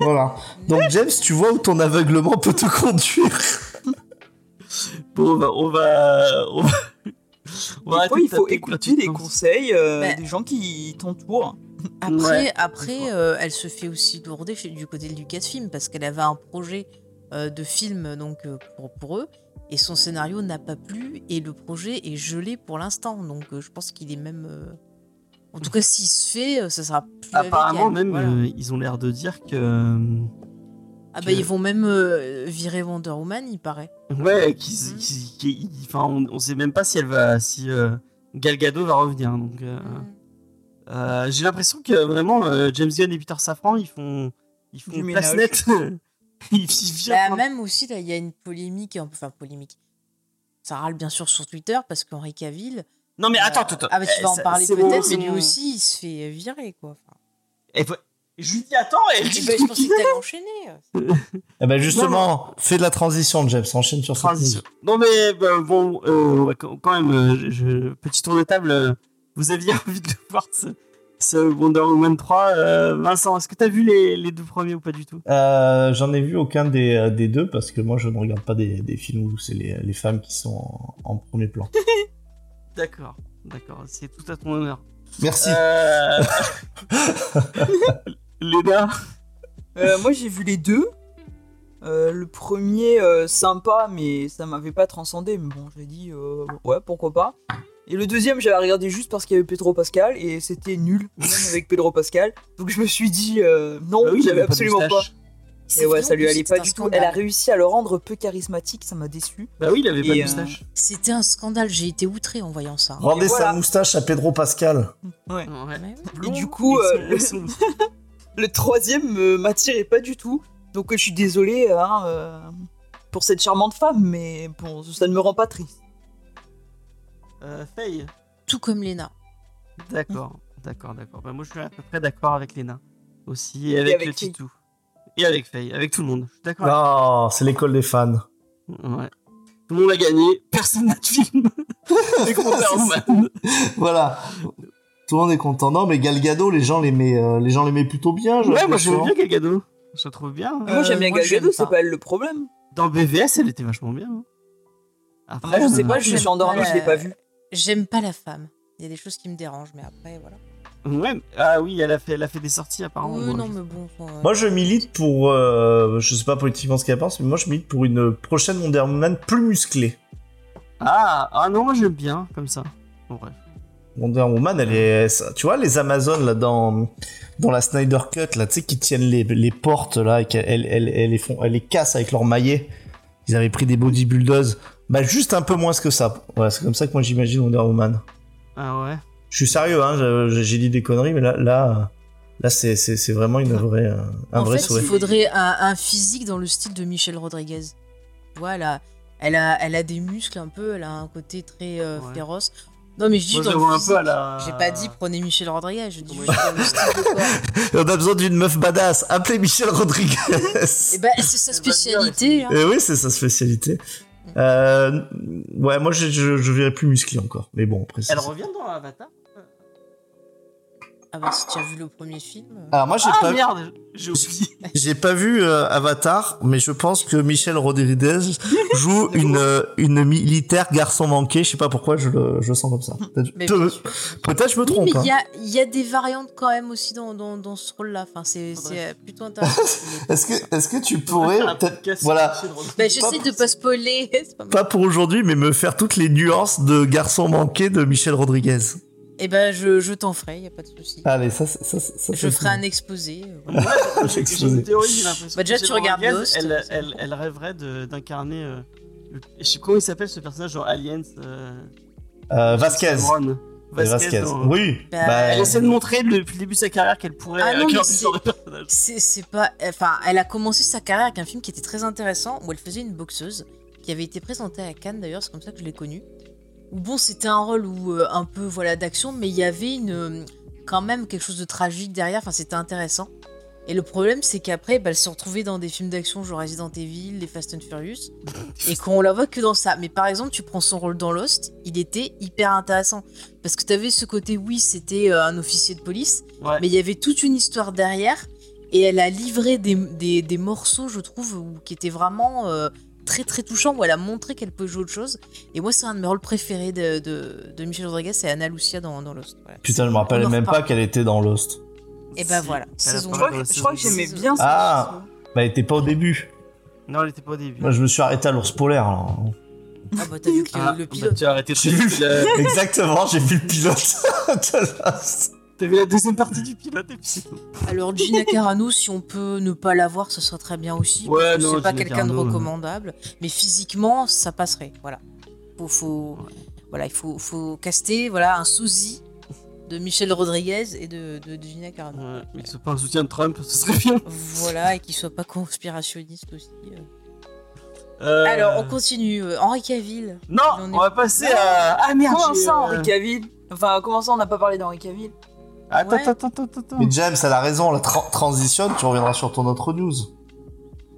Speaker 4: <laughs> Voilà. Donc, James, tu vois où ton aveuglement peut te conduire.
Speaker 1: Bon, on va, on va, on va. on va
Speaker 3: Des fois,
Speaker 1: arrêter
Speaker 3: il faut écouter des
Speaker 1: gratuitement.
Speaker 3: conseils euh,
Speaker 2: Bah.
Speaker 3: des gens qui t'entourent.
Speaker 2: Après,
Speaker 1: Ouais,
Speaker 2: après euh, elle se fait aussi lourder du côté de Lucasfilm parce qu'elle avait un projet euh, de film donc euh, pour, pour eux et son scénario n'a pas plu et le projet est gelé pour l'instant. Donc euh, je pense qu'il est même. euh, En tout cas, s'il se fait, euh, ça sera plus.
Speaker 1: Apparemment, même,
Speaker 2: voilà.
Speaker 1: euh, ils ont l'air de dire que. euh,
Speaker 2: ah bah
Speaker 1: que-
Speaker 2: ils vont même euh, virer Wonder Woman, il paraît.
Speaker 1: Ouais, qu'ils, qu'ils- qu'ils- enfin, on, on sait même pas si elle va, si euh, Gal Gadot va revenir. Donc, euh, euh, j'ai l'impression que vraiment euh, James Gunn et Peter Safran, ils font, ils font
Speaker 3: Du
Speaker 1: place
Speaker 3: ménage.
Speaker 1: nette. <laughs> <laughs> ils virent
Speaker 2: Bah,
Speaker 1: de-
Speaker 2: même aussi, là, il y a une polémique, enfin polémique. Ça râle bien sûr sur Twitter parce qu'Henri Cavill.
Speaker 1: Non mais attends,
Speaker 2: euh,
Speaker 1: attends, attends.
Speaker 2: Ah bah tu
Speaker 1: Eh,
Speaker 2: vas en parler peut-être, mais lui
Speaker 1: bon.
Speaker 2: aussi il se fait virer quoi. Enfin,
Speaker 1: faut- Je lui dis attends, et elle
Speaker 2: eh
Speaker 1: dit
Speaker 2: ben, je pensais que t'allais enchaîner.
Speaker 4: Eh ben, justement, fais de la transition, James. Enchaîne sur cette
Speaker 1: transition. Non mais bah, bon, euh, quand même, euh, je, je- petit tour de table. euh, vous aviez <laughs> envie de voir ce, Wonder Woman 3, euh, Vincent Est-ce que t'as vu les, les deux premiers ou pas du tout?
Speaker 4: Euh, j'en ai vu aucun des, euh, des deux parce que moi je ne regarde pas des, des films où c'est les, les femmes qui sont en, en premier plan. <laughs>
Speaker 1: D'accord, d'accord, c'est tout à ton honneur.
Speaker 4: Merci.
Speaker 1: Euh... <laughs> <laughs> Léna?
Speaker 3: Euh, moi, j'ai vu les deux. Euh, le premier, euh, sympa, mais ça m'avait pas transcendé. Mais bon, j'ai dit, euh, ouais, pourquoi pas. Et le deuxième, j'avais regardé juste parce qu'il y avait Pedro Pascal et c'était nul, même <laughs> avec Pedro Pascal. Donc je me suis dit euh, non,
Speaker 1: Bah oui,
Speaker 3: j'avais
Speaker 1: pas
Speaker 3: absolument pas. Et ouais, ça lui allait pas du tout. Elle a réussi à le rendre peu charismatique, ça m'a déçu.
Speaker 1: Bah oui, il avait pas de
Speaker 3: euh,
Speaker 1: moustache.
Speaker 2: C'était un scandale, j'ai été outré en voyant ça.
Speaker 4: Rendez
Speaker 3: voilà.
Speaker 4: sa moustache à Pedro Pascal.
Speaker 3: Ouais.
Speaker 2: Ouais.
Speaker 3: Et du coup, euh,
Speaker 1: son- <laughs>
Speaker 3: Le troisième me m'attirait pas du tout. Donc je suis désolée hein, euh, pour cette charmante femme, mais bon, ça ne me rend pas triste.
Speaker 1: Euh, Faye.
Speaker 2: Tout comme Lena.
Speaker 1: D'accord, d'accord, d'accord. Bah, moi, je suis à peu près d'accord avec Léna aussi, et avec,
Speaker 3: avec
Speaker 1: le
Speaker 3: Faye.
Speaker 1: Titou. Et avec Faye, avec tout le monde. Je suis d'accord.
Speaker 4: Non, c'est l'école des fans.
Speaker 1: Ouais. Tout le monde a gagné, personne n'a <laughs> de film.
Speaker 4: Voilà. Tout le monde est content. Non, mais Gal Gadot, les gens l'aimaient, euh, les gens l'aimaient plutôt bien.
Speaker 1: Ouais, moi
Speaker 4: l'impression.
Speaker 1: j'aime bien Gal Gadot. Je la trouve bien. hein.
Speaker 3: moi j'aime bien
Speaker 2: moi,
Speaker 3: Gal
Speaker 2: j'aime
Speaker 3: Gadot, c'est
Speaker 2: pas.
Speaker 3: elle le problème.
Speaker 1: Dans BVS, elle était vachement bien. hein. Après,
Speaker 3: Moi je sais
Speaker 1: euh,
Speaker 3: pas, je me suis endormie,
Speaker 2: pas
Speaker 3: je l'ai
Speaker 2: la-
Speaker 3: pas vu.
Speaker 2: J'aime pas la femme. Il y a des choses qui me dérangent, mais après, voilà.
Speaker 1: Ouais, ah oui, elle a fait, elle a fait des sorties apparemment.
Speaker 2: Oui,
Speaker 1: Moi,
Speaker 2: non,
Speaker 1: je-
Speaker 2: mais bon. euh,
Speaker 4: Moi, je milite pour, euh, je sais pas politiquement ce qu'elle pense, mais moi, je milite pour une prochaine Wonder Woman plus musclée.
Speaker 1: Ah, ah non, moi j'aime bien comme ça. Bon, bref.
Speaker 4: Wonder Woman, elle est, tu vois, les Amazones là dans dans la Snyder Cut là, tu sais, qui tiennent les, les portes là, et qu'elles elles, elles, elles les font, elles les cassent avec leurs maillets. Ils avaient pris des bodybuilders, bah juste un peu moins que ça. Voilà, c'est comme ça que moi j'imagine Wonder Woman.
Speaker 1: Ah ouais.
Speaker 4: Je suis sérieux, hein, j'ai dit des conneries, mais là, là, là, c'est c'est c'est vraiment une vraie, euh, un
Speaker 2: en
Speaker 4: vrai
Speaker 2: fait,
Speaker 4: souhait.
Speaker 2: il faudrait un, un physique dans le style de Michelle Rodriguez. Voilà. Elle a, elle a des muscles un peu, elle a un côté très euh,
Speaker 1: Ouais.
Speaker 2: féroce. Non, mais je dis
Speaker 1: Moi, je
Speaker 2: dans
Speaker 1: la
Speaker 2: le
Speaker 1: vois un
Speaker 2: physique.
Speaker 1: peu à la.
Speaker 2: J'ai pas dit prenez Michelle Rodriguez, je dis
Speaker 1: Ouais.
Speaker 2: juste dans le style de quoi. <laughs>
Speaker 4: On a besoin d'une meuf badass. Appelez Michel Rodriguez. <laughs>
Speaker 2: Et ben, c'est sa spécialité. hein.
Speaker 4: Eh oui, c'est sa spécialité. Euh, ouais, moi je, je, je verrais plus musclé encore. Mais bon, après c'est-
Speaker 1: Elle revient dans Avatar?
Speaker 2: Ah bah, si tu as vu le premier film. euh,
Speaker 4: Alors moi j'ai
Speaker 1: Ah
Speaker 4: pas,
Speaker 1: merde, j'ai oublié. <laughs>
Speaker 4: j'ai pas vu euh, Avatar, mais je pense que Michel Rodriguez joue <laughs> une euh, une militaire garçon manqué. Je sais pas pourquoi je le, je sens comme ça. <laughs> Peut-être peut- je me
Speaker 2: Oui,
Speaker 4: trompe.
Speaker 2: mais il y
Speaker 4: hein.
Speaker 2: a, il y a des variantes quand même aussi dans, dans, dans ce rôle-là. Enfin, c'est c'est, plutôt intéressant.
Speaker 4: Est-ce que est-ce que tu pourrais peut-être- voilà
Speaker 2: bah, j'essaie de pas spoiler. pas
Speaker 4: pas pour aujourd'hui, mais me faire toutes les nuances de garçon manqué de Michel Rodriguez.
Speaker 2: Eh ben, je, je t'en ferai, y a pas de souci.
Speaker 4: Allez, ça ça ça. ça
Speaker 2: je ferai un exposé. euh, voilà. <laughs>
Speaker 1: J'ai une théorie, j'ai l'impression.
Speaker 2: Bah, déjà, tu regardes
Speaker 1: Elle, elle, elle rêverait d'incarner. euh, le- je sais comment il s'appelle ce personnage dans Aliens. Euh,
Speaker 4: Euh, Vasquez. Vasquez.
Speaker 1: Vasquez. dans-
Speaker 4: Oui.
Speaker 2: Bah,
Speaker 4: bah,
Speaker 1: Elle essaie de montrer depuis le début de sa carrière qu'elle pourrait
Speaker 2: Ah non, mais
Speaker 1: genre.
Speaker 2: C'est c'est pas. Enfin, elle a commencé sa carrière avec un film qui était très intéressant où elle faisait une boxeuse qui avait été présentée à Cannes d'ailleurs, c'est comme ça que je l'ai connue. Où bon, c'était un rôle où euh, un peu voilà d'action, mais il y avait une euh, quand même quelque chose de tragique derrière. Enfin, c'était intéressant. Et le problème, c'est qu'après, bah, elle s'est retrouvée dans des films d'action genre Resident Evil, les Fast and Furious, et <laughs> qu'on la voit que dans ça. Mais par exemple, tu prends son rôle dans Lost, il était hyper intéressant parce que t'avais ce côté, oui, c'était euh, un officier de police,
Speaker 1: Ouais.
Speaker 2: mais il y avait toute une histoire derrière et elle a livré des, des, des morceaux, je trouve, où- qui étaient vraiment euh, très très touchants, où elle a montré qu'elle peut jouer autre chose. Et moi, c'est un de mes rôles préférés de, de, de Michel Rodriguez, c'est Anna Lucia dans, dans Lost. Voilà.
Speaker 4: Putain, je me rappelle même pas qu'elle était dans Lost.
Speaker 2: Et bah voilà, saison
Speaker 3: Je crois je crois que j'aimais bien ça.
Speaker 4: Ah. Bah, elle était pas au début.
Speaker 1: Non, elle était pas au début.
Speaker 4: Moi, je me suis arrêté à l'ours polaire. alors.
Speaker 2: Ah bah t'as vu que
Speaker 1: Ah,
Speaker 2: le
Speaker 1: bah,
Speaker 2: pilote.
Speaker 1: tu as arrêté <laughs>
Speaker 4: Exactement, j'ai vu le pilote. <laughs> de Lost.
Speaker 1: T'as vu la deuxième partie du pilote. <laughs>
Speaker 2: Alors Gina Carano, si on peut ne pas la voir, ce serait très bien aussi.
Speaker 1: Ouais,
Speaker 2: parce que
Speaker 1: non,
Speaker 2: c'est pas
Speaker 1: Gina
Speaker 2: quelqu'un de recommandable, mais physiquement, ça passerait. Voilà. Faut, faut, voilà, il faut, faut caster, voilà, un sosie de Michel Rodriguez et de, de, de Gina Carano.
Speaker 1: Ouais, mais ce soit pas un soutien de Trump, ce serait bien.
Speaker 2: Voilà, et qu'il soit pas conspirationniste aussi. euh.
Speaker 1: Euh,
Speaker 2: Alors, on continue. Euh, Henri Cavill.
Speaker 1: Non,
Speaker 2: est-
Speaker 1: on va passer à. Ah merde,
Speaker 3: Comment ça, Henri Cavill? Enfin, comment ça, on n'a pas parlé d'Henri Cavill?
Speaker 1: Attends,
Speaker 2: Ouais.
Speaker 1: attends, attends.
Speaker 4: Mais James, elle a raison, la tra- transitionne, tu reviendras sur ton autre news.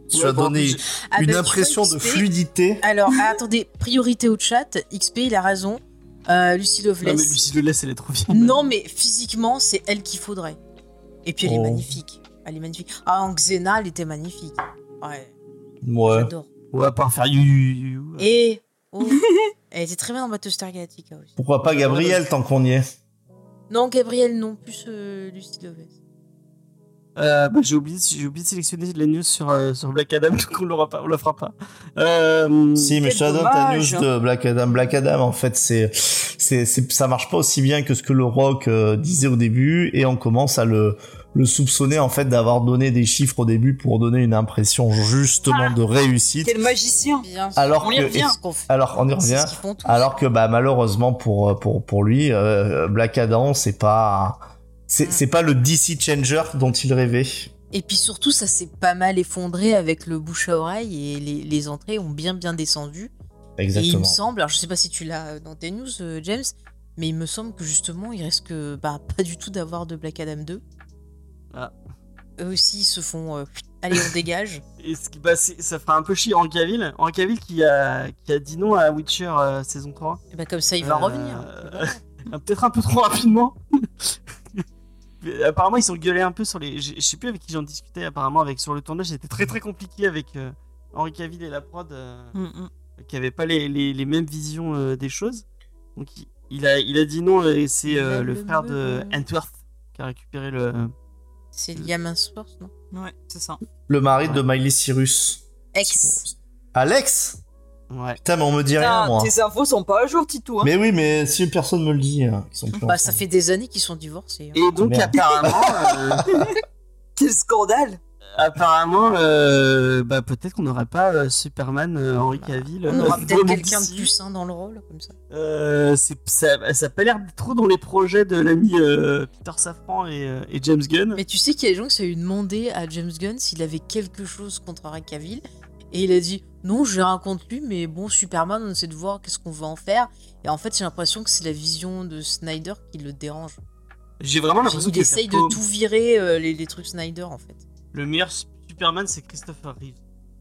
Speaker 4: Tu
Speaker 1: Ouais,
Speaker 4: as
Speaker 1: bon,
Speaker 4: donné
Speaker 2: Ah,
Speaker 4: une
Speaker 2: bah,
Speaker 4: impression de fluidité.
Speaker 2: Alors, ah, attendez, priorité au chat. XP, il a raison. Euh, Lucie
Speaker 1: Non, mais
Speaker 2: Loveless.
Speaker 1: Lucie Laisse, elle est trop bien.
Speaker 2: Non, mais physiquement, c'est elle qu'il faudrait. Et puis elle est
Speaker 4: Oh.
Speaker 2: magnifique. Elle est magnifique. Ah, en Xena, elle était magnifique. Ouais,
Speaker 4: Ouais.
Speaker 2: j'adore.
Speaker 1: Ouais, à part faire you, you, you, you.
Speaker 2: Et. oh, <laughs> elle était très bien dans Battlestar Galactica aussi.
Speaker 4: Pourquoi pas Gabriel tant qu'on y est
Speaker 2: Non, Gabrielle, non, plus euh, Lucie.
Speaker 1: Euh, bah, j'ai oublié, j'ai oublié de sélectionner la news sur, euh, sur Black Adam, <laughs> donc on l'aura pas, on la fera pas. Euh,
Speaker 4: Si, mais je te donne ta news de Black Adam. Black Adam, en fait, c'est, c'est, c'est, ça marche pas aussi bien que ce que le Rock euh, disait au début, et on commence à le, le soupçonner en fait d'avoir donné des chiffres au début pour donner une impression justement
Speaker 3: Ah.
Speaker 4: de réussite.
Speaker 3: Quel magicien
Speaker 4: Alors
Speaker 3: On y
Speaker 4: que,
Speaker 3: revient.
Speaker 2: qu'on fait.
Speaker 4: alors on y revient.
Speaker 2: ce qu'ils font tous.
Speaker 4: Alors que bah malheureusement pour pour pour lui, euh, Black Adam c'est pas c'est c'est pas le DC changer dont il rêvait.
Speaker 2: Et puis surtout, ça s'est pas mal effondré avec le bouche à oreille et les, les entrées ont bien bien descendu. Et il
Speaker 4: Exactement.
Speaker 2: me semble, alors je sais pas si tu l'as dans tes news, euh, James, mais il me semble que justement, il risque bah, pas du tout d'avoir de Black Adam 2.
Speaker 1: Ah.
Speaker 2: Eux aussi, ils se font. euh, allez, on dégage. <laughs>
Speaker 1: et ce qui, bah, ça fera un peu chier Henri Cavill. Henri Cavill qui a, qui a dit non à Witcher euh, saison 3.
Speaker 2: Et bah, comme ça, il va
Speaker 1: Euh,
Speaker 2: revenir. <laughs>
Speaker 1: Euh, Peut-être un peu trop rapidement. <laughs> Apparemment, ils sont gueulés un peu sur les. Je sais plus avec qui j'en discutais. Apparemment, avec sur le tournage, c'était très très compliqué avec Henri Cavill et la prod,
Speaker 3: Mm, mm.
Speaker 1: qui avaient pas les, les, les mêmes visions euh, des choses. Donc, il, il a il a dit non. Et c'est euh, le frère de. Antwerp qui a récupéré le.
Speaker 2: C'est Liam Hemsworth, non?
Speaker 3: Ouais, c'est ça.
Speaker 4: Le mari de Miley Cyrus.
Speaker 2: Ex.
Speaker 4: Alex?
Speaker 1: Ouais.
Speaker 4: Putain, mais on me dit rien
Speaker 3: Putain,
Speaker 4: moi.
Speaker 3: tes infos sont pas à jour, Titou. Hein.
Speaker 4: Mais oui, mais si personne me le dit, hein, ils sont plus
Speaker 2: Bah, ça fait des années qu'ils sont divorcés. hein.
Speaker 1: Et donc,
Speaker 4: Merde.
Speaker 1: apparemment. euh, <laughs>
Speaker 3: Quel scandale
Speaker 1: Apparemment, euh, bah, peut-être qu'on n'aurait pas euh, Superman euh, Henri Cavill.
Speaker 2: On aura peut-être quelqu'un de plus sain dans le rôle, comme ça.
Speaker 1: Euh, c'est- ça, ça a pas l'air trop dans les projets de l'ami Peter Safran et, et James Gunn.
Speaker 2: Mais tu sais qu'il y a des gens qui s'est eu demandé à James Gunn s'il avait quelque chose contre Henry Cavill. Et il a dit non, j'ai rien contre lui, mais bon, Superman, on essaie de voir qu'est-ce qu'on veut en faire. Et en fait, j'ai l'impression que c'est la vision de Snyder qui le dérange.
Speaker 1: J'ai vraiment l'impression
Speaker 2: Il
Speaker 1: qu'il
Speaker 2: essaye
Speaker 1: va
Speaker 2: de tout virer les, les trucs Snyder en fait.
Speaker 1: Le meilleur Superman, c'est Christopher Reeve.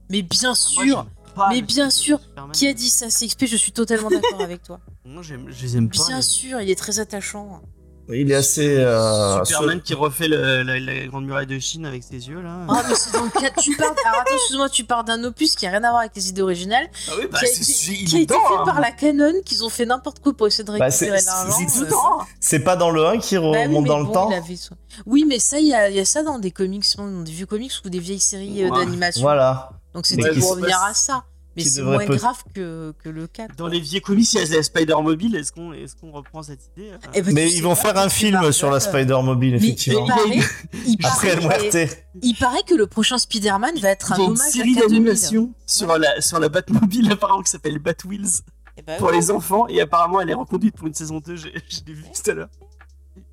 Speaker 2: Mais bien
Speaker 1: Moi,
Speaker 2: sûr, mais bien sûr,
Speaker 1: Superman.
Speaker 2: qui a dit ça C'est XP, je suis totalement d'accord avec toi.
Speaker 1: J'aime- je les aime pas.
Speaker 2: Bien sûr, il est très attachant.
Speaker 4: Il est assez. euh,
Speaker 1: Superman qui refait le- la, la grande muraille de Chine avec ses yeux là.
Speaker 2: Ah, mais c'est dans le cadre. Tu parles. Alors attends, excuse-moi, tu parles d'un opus qui a rien à voir avec les idées originales,
Speaker 1: Ah oui, bah,
Speaker 2: qui a
Speaker 1: c'est-
Speaker 2: été, qui a
Speaker 1: est
Speaker 2: été fait
Speaker 1: hein.
Speaker 2: par la Canon, qu'ils ont fait n'importe quoi pour essayer de
Speaker 4: Bah,
Speaker 2: récupérer
Speaker 4: c'est-
Speaker 2: l'argent.
Speaker 4: c'est
Speaker 2: euh,
Speaker 4: pas dans le 1 qui
Speaker 2: Bah oui,
Speaker 4: remonte dans le temps
Speaker 2: avait Oui, mais ça, il y, a il y a ça dans des comics, dans des vieux comics ou des vieilles séries euh,
Speaker 1: Ouais.
Speaker 2: d'animation.
Speaker 4: Voilà.
Speaker 2: Donc c'était pour revenir à ça. Mais c'est moins
Speaker 4: peut-
Speaker 2: grave que, que le 4.
Speaker 1: Dans les vieux comics, il y a la Spider Mobile. Est-ce qu'on est qu'on reprend cette idée
Speaker 2: Eh ben,
Speaker 4: Mais ils vont faire un film sur la Spider-Mobile, effectivement.
Speaker 2: il paraît, il <laughs> paraît,
Speaker 4: Muerte.
Speaker 2: il paraît que le prochain Spider-Man va être
Speaker 1: Il
Speaker 2: un
Speaker 1: y a une
Speaker 2: hommage
Speaker 1: série
Speaker 2: à K2000.
Speaker 1: d'animations sur la, sur la Batmobile apparemment qui s'appelle Batwheels
Speaker 2: Eh ben
Speaker 1: pour
Speaker 2: oui.
Speaker 1: les enfants et apparemment elle est reconduite pour une saison 2, j'ai- <laughs> je l'ai vu tout à l'heure.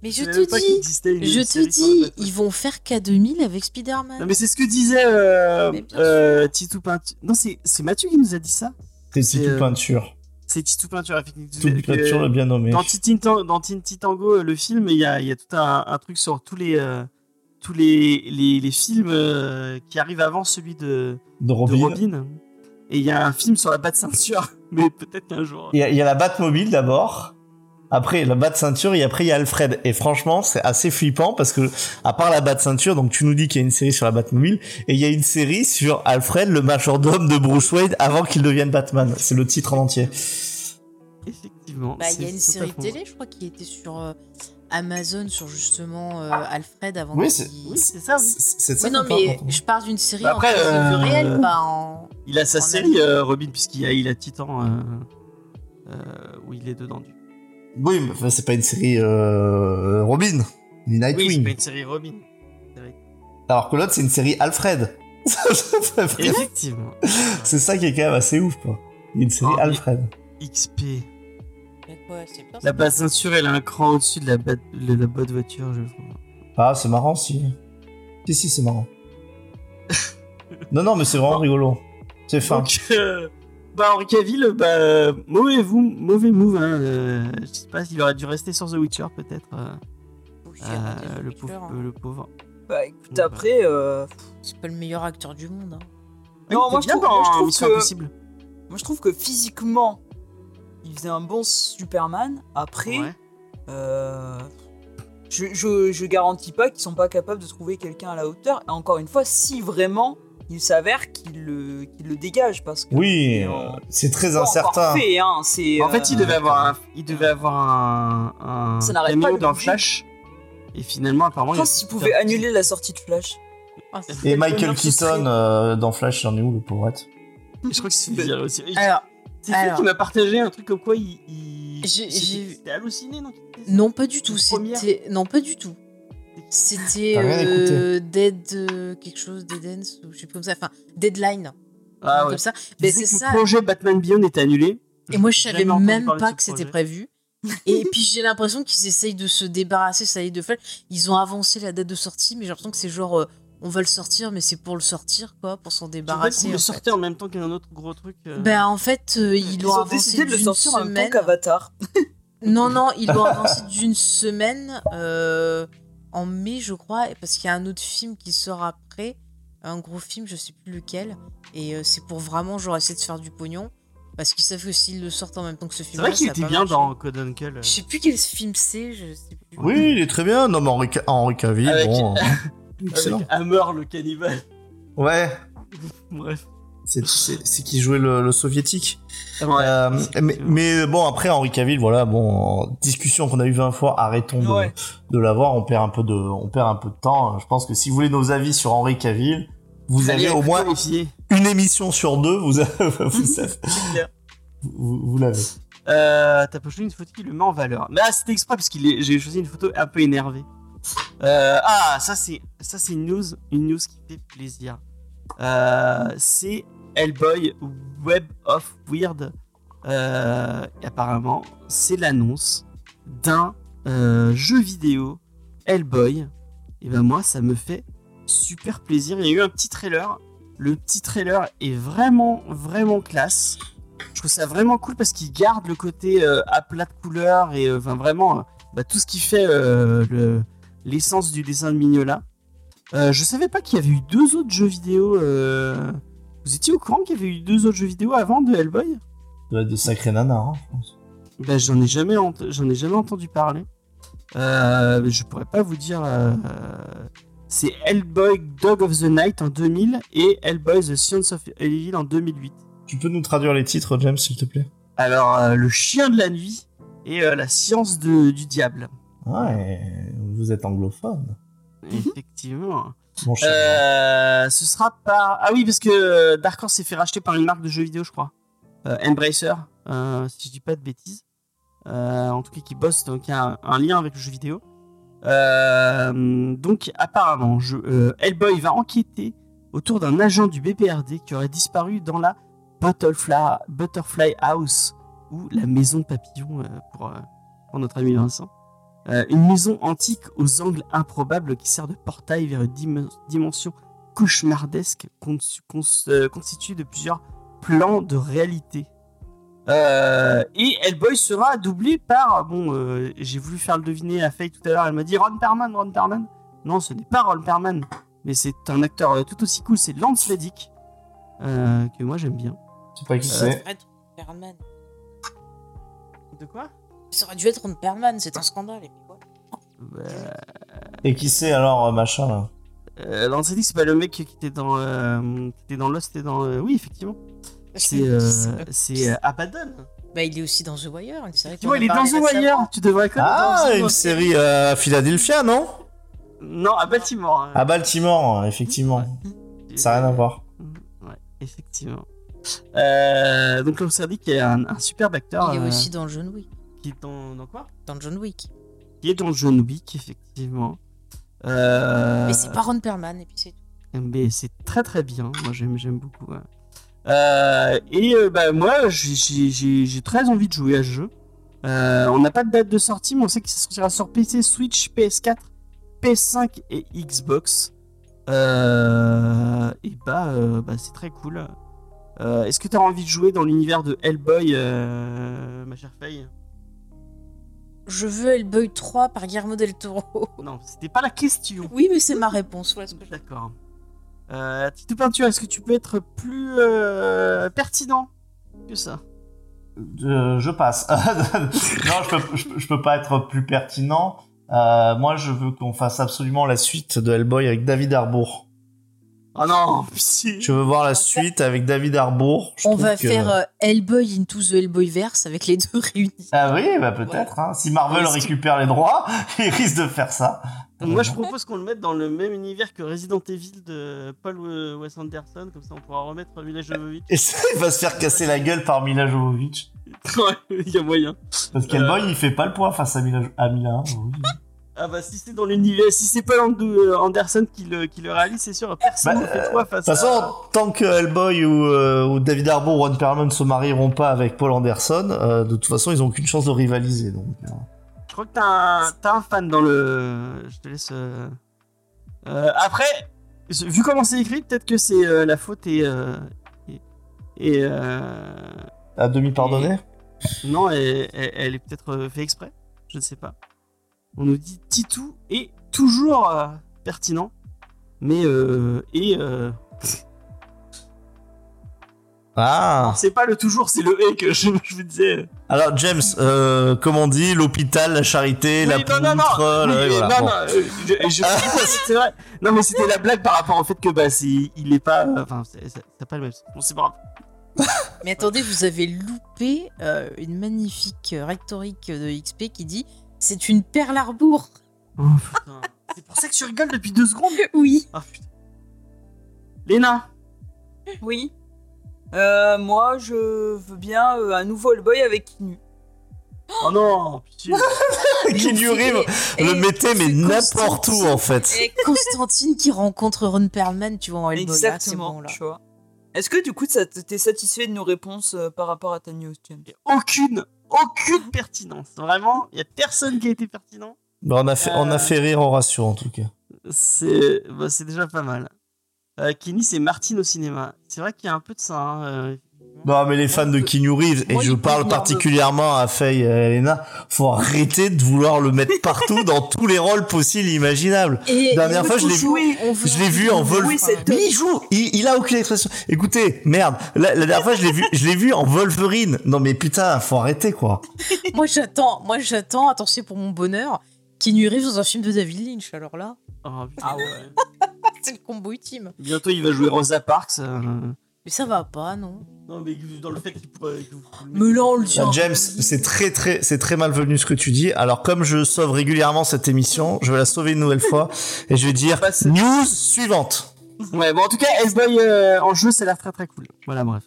Speaker 2: Mais je te dis, je te
Speaker 1: la
Speaker 2: dis, ils vont faire K2000 avec Spider-Man.
Speaker 1: Non mais c'est ce que disait euh, euh, Titou Peinture. Non c'est c'est Mathieu qui nous a dit ça.
Speaker 4: C'est tout
Speaker 1: euh,
Speaker 4: peinture.
Speaker 1: C'est Titou Peinture effectivement.
Speaker 4: Peinture, le bien nommé.
Speaker 1: dans Tintin Tango le film il y a, il y a tout un, un truc sur tous les euh, tous les, les, les films euh, qui arrivent avant celui de,
Speaker 4: De
Speaker 1: de
Speaker 4: Robin.
Speaker 1: Et il y a un film sur la batte ceinture, <laughs> mais peut-être qu'un jour.
Speaker 4: Il y, y a la Batmobile d'abord. Après, la batte ceinture et après il y a Alfred. Et franchement, c'est assez flippant parce que, à part la batte ceinture, donc tu nous dis qu'il y a une série sur la Batmobile et il y a une série sur Alfred, le majordome de Bruce Wayne avant qu'il devienne Batman. C'est le titre en entier.
Speaker 1: Effectivement.
Speaker 2: Bah, il y a une série télé, je crois, qui était sur euh, Amazon, sur justement euh, Alfred avant
Speaker 4: Oui,
Speaker 2: qu'il-
Speaker 4: c'est-
Speaker 1: Oui, c'est ça. oui.
Speaker 4: C'est ça
Speaker 2: Oui, non, mais je parle d'une série
Speaker 1: Bah, après,
Speaker 2: en
Speaker 1: euh,
Speaker 2: réel, pas en.
Speaker 1: Il a sa
Speaker 2: En
Speaker 1: série, euh, Robin, puisqu'il a, il a Titan, euh, euh, où il est dedans. Du...
Speaker 4: Oui, mais enfin, c'est pas une série euh, Robin, ni
Speaker 1: Oui, c'est
Speaker 4: Nightwing.
Speaker 1: pas une série Robin.
Speaker 4: Alors que l'autre, c'est une série Alfred. <laughs>
Speaker 1: Effectivement.
Speaker 4: c'est ça qui est quand même assez ouf, quoi. Une série
Speaker 1: Oh,
Speaker 4: Alfred.
Speaker 1: XP.
Speaker 2: Bien,
Speaker 1: La basse ceinture, elle a un cran au-dessus de la, ba- de la voiture, je crois.
Speaker 4: Ah, c'est marrant, si. Si, si, c'est marrant. <laughs> non, non, mais c'est vraiment rigolo. C'est fin.
Speaker 1: Donc, euh, bah, Henri Cavill, bah, mauvais, vous, mauvais move. Hein, euh, je sais pas s'il aurait dû rester sur The Witcher, peut-être. euh,
Speaker 2: Oui,
Speaker 1: euh, le, pauvre, euh, le pauvre.
Speaker 3: Bah écoute,
Speaker 1: Ouais.
Speaker 3: après, euh,
Speaker 2: C'est pas le meilleur acteur du monde. hein.
Speaker 3: Non, moi, je trouve- moi, je trouve que-
Speaker 1: Impossible.
Speaker 3: moi je trouve que physiquement, il faisait un bon Superman. Après,
Speaker 1: Ouais.
Speaker 3: euh, je, je, je garantis pas qu'ils sont pas capables de trouver quelqu'un à la hauteur. Et encore une fois, si vraiment il s'avère qu'il le, qu'il le dégage, parce que
Speaker 4: Oui,
Speaker 3: c'est
Speaker 4: euh,
Speaker 3: en-
Speaker 4: c'est très incertain.
Speaker 3: fait, hein, c'est,
Speaker 1: En fait, il
Speaker 3: euh,
Speaker 1: devait avoir un, il devait avoir un, un
Speaker 3: Ça n'arrête pas de
Speaker 1: dans
Speaker 3: bouger.
Speaker 1: Flash. Et finalement, apparemment, il y a
Speaker 3: Quand s'ils pouvaient annuler la sortie de Flash.
Speaker 2: Ah,
Speaker 4: Et Michael. Keaton euh, dans Flash, j'en ai où le pauvrette
Speaker 1: Je crois que c'est viral aussi.
Speaker 2: Alors,
Speaker 1: C'est
Speaker 2: alors.
Speaker 1: qui m'a partagé un truc comme quoi il. il...
Speaker 2: J'ai- j'ai-
Speaker 1: halluciné, non?
Speaker 2: Non, pas du tout. C'était non, pas du tout. C'était euh, Dead euh, quelque chose, Dead Ends ou je sais plus comme ça. Enfin, Deadline.
Speaker 1: Ah
Speaker 2: comme
Speaker 1: ouais.
Speaker 2: ça.
Speaker 1: Il
Speaker 2: Mais
Speaker 1: disait
Speaker 2: c'est
Speaker 1: que
Speaker 2: ça.
Speaker 1: Le projet Batman Beyond était annulé.
Speaker 2: Et moi, je savais même pas que c'était prévu. <laughs> Et puis j'ai l'impression qu'ils essayent de se débarrasser, ça y est, de Flash. Ils ont avancé la date de sortie, mais j'ai l'impression que c'est genre, euh, on va le sortir, mais c'est pour le sortir, quoi, pour s'en débarrasser.
Speaker 1: le
Speaker 2: en fait.
Speaker 1: sortait en même temps qu'un autre gros truc. euh.
Speaker 2: Ben en fait, euh, ils
Speaker 3: Ils
Speaker 2: l'ont
Speaker 3: ont
Speaker 2: avancé
Speaker 3: décidé de le
Speaker 2: d'une
Speaker 3: sortir en même
Speaker 2: semaine.
Speaker 3: temps qu'Avatar.
Speaker 2: Non, non, ils l'ont avancé d'une semaine euh, en mai, je crois, parce qu'il y a un autre film qui sort après, un gros film, je sais plus lequel, et euh, c'est pour vraiment genre essayer de faire du pognon, parce qu'ils savent que s'ils le sortent en même temps que ce
Speaker 1: C'est
Speaker 2: film,
Speaker 1: vrai qu'il était bien dans Code Uncle. euh.
Speaker 2: Je sais plus quel film c'est, je sais plus.
Speaker 4: Oui, il est très bien. Non, mais Henri, Henri Cavill,
Speaker 1: Avec-
Speaker 4: bon. <laughs> excellent.
Speaker 1: Avec Hammer le cannibale.
Speaker 4: Ouais, <laughs>
Speaker 1: Bref.
Speaker 4: C'est qui jouait le, le soviétique.
Speaker 1: Ouais.
Speaker 4: Euh, mais, mais bon, après, Henri Cavill, voilà, bon, discussion qu'on a eu 20 fois, arrêtons de,
Speaker 3: Ouais.
Speaker 4: de l'avoir, on perd un peu de, on perd un peu de temps. Je pense que si vous voulez nos avis sur Henri Cavill, vous
Speaker 1: Allez,
Speaker 4: avez au moins une émission sur deux, vous, avez- <laughs> vous, <laughs> avez-
Speaker 1: C'est clair.
Speaker 4: vous, vous l'avez.
Speaker 1: Euh, T'as posté une photo qui le met en valeur. Mais ah, c'était exprès parce est... j'ai choisi une photo un peu énervée. Euh, ah, ça c'est ça c'est une news, une news qui fait plaisir. Euh, c'est Hellboy Web of Weird. Euh, apparemment, c'est l'annonce d'un euh, jeu vidéo Hellboy. Et ben moi, ça me fait super plaisir. Il y a eu un petit trailer. Le petit trailer est vraiment, vraiment classe. Je trouve ça vraiment cool parce qu'il garde le côté euh, à plat de couleurs et vraiment bah, tout ce qui fait le- l'essence du dessin de Mignola. Je savais pas qu'il y avait eu deux autres jeux vidéo. Vous étiez au courant qu'il y avait eu deux autres jeux vidéo avant de Hellboy?
Speaker 4: De des sacrés nanas, hein, je pense.
Speaker 1: bah, j'en ai jamais j'en ai jamais entendu parler. Euh, je pourrais pas vous dire. euh, c'est Hellboy Dog of the Night en 2000 et Hellboy The Science of Evil en 2008.
Speaker 4: Tu peux nous traduire les titres, James, s'il te plaît?
Speaker 1: Alors, euh, le chien de la nuit et la science de- du diable.
Speaker 4: Ouais, vous êtes anglophone.
Speaker 1: Effectivement. Euh, ce sera par. Ah oui, parce que euh, Dark Horse s'est fait racheter par une marque de jeux vidéo, je crois. Euh, Embracer, si je dis pas de bêtises. En tout cas, qui bosse, donc il y a un, lien avec le jeu vidéo. Donc, apparemment, Hellboy va enquêter autour d'un agent du BPRD qui aurait disparu dans la Butterfly, Butterfly House, ou la maison papillon euh, pour, pour notre ami Vincent. Euh, une maison antique aux angles improbables qui sert de portail vers une dim- dimension cauchemardesque cons- euh, constituée de plusieurs plans de réalité. Euh, et Hellboy sera doublé par. Bon, euh, j'ai voulu faire le deviner à Faye tout à l'heure, elle m'a dit Ron Perlman, Ron Perlman. Non, ce n'est pas Ron Perlman, mais c'est un acteur euh, tout aussi cool, c'est Lance Reddick, euh, que moi j'aime bien.
Speaker 4: Je sais pas qui
Speaker 1: euh,
Speaker 4: c'est.
Speaker 1: De quoi?
Speaker 2: Ça aurait dû être Ron Perlman, c'est un scandale. Et puis quoi
Speaker 4: Et qui c'est alors, euh, machin, là
Speaker 1: euh, c'est pas le mec qui était dans, euh, qui était dans Lost et dans. euh, oui, effectivement. C'est euh, euh, Abaddon.
Speaker 2: Bah, il est aussi dans The Wire, une série
Speaker 1: Tu vois, il est dans The. Wire. Tu devrais connaître.
Speaker 4: Ah,
Speaker 1: dans The
Speaker 4: une
Speaker 1: Wire.
Speaker 4: série euh, à Philadelphia, non
Speaker 1: Non, à Baltimore. hein.
Speaker 4: À Baltimore, effectivement. Ça n'a rien à voir.
Speaker 1: Ouais, effectivement. Euh, donc Lance Reddick est un, un superbe acteur.
Speaker 2: Il est
Speaker 1: euh,
Speaker 2: aussi dans John Wick.
Speaker 1: Qui est dans, dans quoi?
Speaker 2: Dans John Wick.
Speaker 1: Qui est dans John Wick, effectivement. Euh,
Speaker 2: Mais c'est pas Ron Perlman, et puis c'est tout.
Speaker 1: Mais c'est très très bien. Moi j'aime j'aime beaucoup. ouais. Euh, et euh, bah, moi j'ai- j'ai j'ai- j'ai très envie de jouer à ce jeu. Euh, on n'a pas de date de sortie, mais on sait qu'il sortira sur PC, Switch, PS4, PS5 et Xbox. Et bah, bah c'est très cool. Est-ce que tu as envie de jouer dans l'univers de Hellboy, ma chère Faye?
Speaker 2: Je veux Hellboy 3 par Guillermo del Toro. <laughs>
Speaker 1: Non, c'était pas la question.
Speaker 2: oui, mais c'est ma réponse. Voilà ce que je-
Speaker 1: D'accord. Euh, Tito Peinture, est-ce que tu peux être plus euh, pertinent que ça?
Speaker 4: Euh, je passe. <laughs> non, je peux, je, peux- je peux pas être plus pertinent. Euh, moi, je veux qu'on fasse absolument la suite de Hellboy avec David Harbour.
Speaker 1: Oh non, pitié.
Speaker 4: Je veux voir la suite avec David Harbour. Je
Speaker 2: On va
Speaker 4: que-
Speaker 2: faire euh, Hellboy into the Hellboyverse avec les deux réunis.
Speaker 4: Ah oui, bah peut-être. Hein. Si Marvel récupère les droits, <laughs> il risque de faire ça.
Speaker 1: Moi, je propose qu'on le mette dans le même univers que Resident Evil de Paul Wes Anderson, comme ça on pourra remettre Mila Jovovich.
Speaker 4: Et ça, il va se faire casser la gueule par Mila Jovovich. <laughs>
Speaker 1: Ouais, il y a moyen.
Speaker 4: Parce qu'Hellboy, il fait pas le poids face à Mila, à Mila. hein.
Speaker 1: Ah bah si c'est dans l'univers, si c'est Paul And- euh, Anderson qui le, qui le réalise, c'est sûr, personne
Speaker 4: Bah,
Speaker 1: ne fait quoi
Speaker 4: De
Speaker 1: face
Speaker 4: toute façon, tant que Hellboy ou, euh, ou David Harbour ou Ron Perlman se marieront pas avec Paul Anderson, euh, de toute façon, ils ont aucune chance de rivaliser. Donc, euh.
Speaker 1: Je crois que t'as un, t'as un fan dans le... Je te laisse... euh, euh, après, vu comment c'est écrit, peut-être que c'est euh, la faute et... euh, et, et, euh,
Speaker 4: à demi pardonné?
Speaker 1: Non, elle, elle- elle est peut-être euh, fait exprès. Je ne sais pas. On nous dit Titou est toujours euh, pertinent. Mais euh, et euh,
Speaker 4: Ah.
Speaker 1: c'est pas le toujours, c'est le et que je, je vous disais.
Speaker 4: Alors James, euh, comme on dit, l'hôpital, la charité, la
Speaker 1: Oui, non, non, non,
Speaker 4: poutre,
Speaker 1: oui,
Speaker 4: le-
Speaker 1: oui,
Speaker 4: voilà,
Speaker 1: non,
Speaker 4: bon.
Speaker 1: non, euh, je- je- c'est vrai. Non, mais c'était la blague par rapport au fait que bah c'est, il est pas, enfin, c'est, pas le même. Bon, c'est pas grave.
Speaker 2: Mais attendez, vous avez loupé euh, une magnifique euh, rhétorique de XP qui dit c'est une perle arbour.
Speaker 1: Oh, putain. c'est pour ça que tu rigoles depuis deux secondes. <laughs>
Speaker 2: Oui.
Speaker 1: Ah putain. Léna.
Speaker 3: Oui. Euh, moi, je veux bien euh, un nouveau Hellboy avec Kinu.
Speaker 1: Oh non. <laughs>
Speaker 4: Keanu Reeves le mettait mais n'importe où en fait.
Speaker 2: Et Constantine qui rencontre Ron Perlman, tu vois, en Hellboy. Ah, c'est
Speaker 3: Exactement,
Speaker 2: bon, là.
Speaker 3: tu vois. Est-ce que du coup, t'es satisfait de nos réponses euh, par rapport à ta news, James
Speaker 1: aucune, aucune pertinence. Vraiment, il y a personne qui a été pertinent.
Speaker 4: Bah, on, a fait, on a
Speaker 1: Euh.
Speaker 4: fait rire Horatio en tout cas.
Speaker 1: C'est, bah, c'est déjà pas mal. Euh, Kenny, c'est Martine au cinéma. C'est vrai qu'il y a un peu de ça. hein, euh,
Speaker 4: Non mais les fans de Keanu Reeves, et
Speaker 3: Moi,
Speaker 4: je parle particulièrement à Faye et à Elena, faut arrêter de vouloir le mettre partout dans <laughs> tous les rôles possibles et imaginables.
Speaker 2: Et
Speaker 4: Dernière fois, je l'ai vu- Je l'ai vu en
Speaker 3: c'est
Speaker 4: Mais il joue, il, il a aucune expression. Écoutez, merde, la, la dernière fois je l'ai vu, je l'ai vu en Wolverine. Non mais putain, faut arrêter quoi. <laughs>
Speaker 2: Moi j'attends, moi j'attends, attention pour mon bonheur, Keanu Reeves dans un film de David Lynch. Alors là,
Speaker 1: oh, <laughs>
Speaker 3: Ah ouais.
Speaker 2: c'est le combo ultime.
Speaker 1: Bientôt, il va jouer Rosa Parks. euh,
Speaker 2: Mais ça va pas, non
Speaker 1: Non, mais dans le fait qu'il pourrait. vous-
Speaker 2: Mais là, on le
Speaker 1: Ah,
Speaker 2: tient.
Speaker 4: Bah, James, c'est très très c'est très malvenu ce que tu dis. Alors comme je sauve régulièrement cette émission, je vais la sauver une nouvelle fois et je vais dire
Speaker 1: Passe.
Speaker 4: news suivante.
Speaker 1: Ouais, bon, en tout cas, Hellboy euh, en jeu, ça a l'air très très cool. Voilà, bref.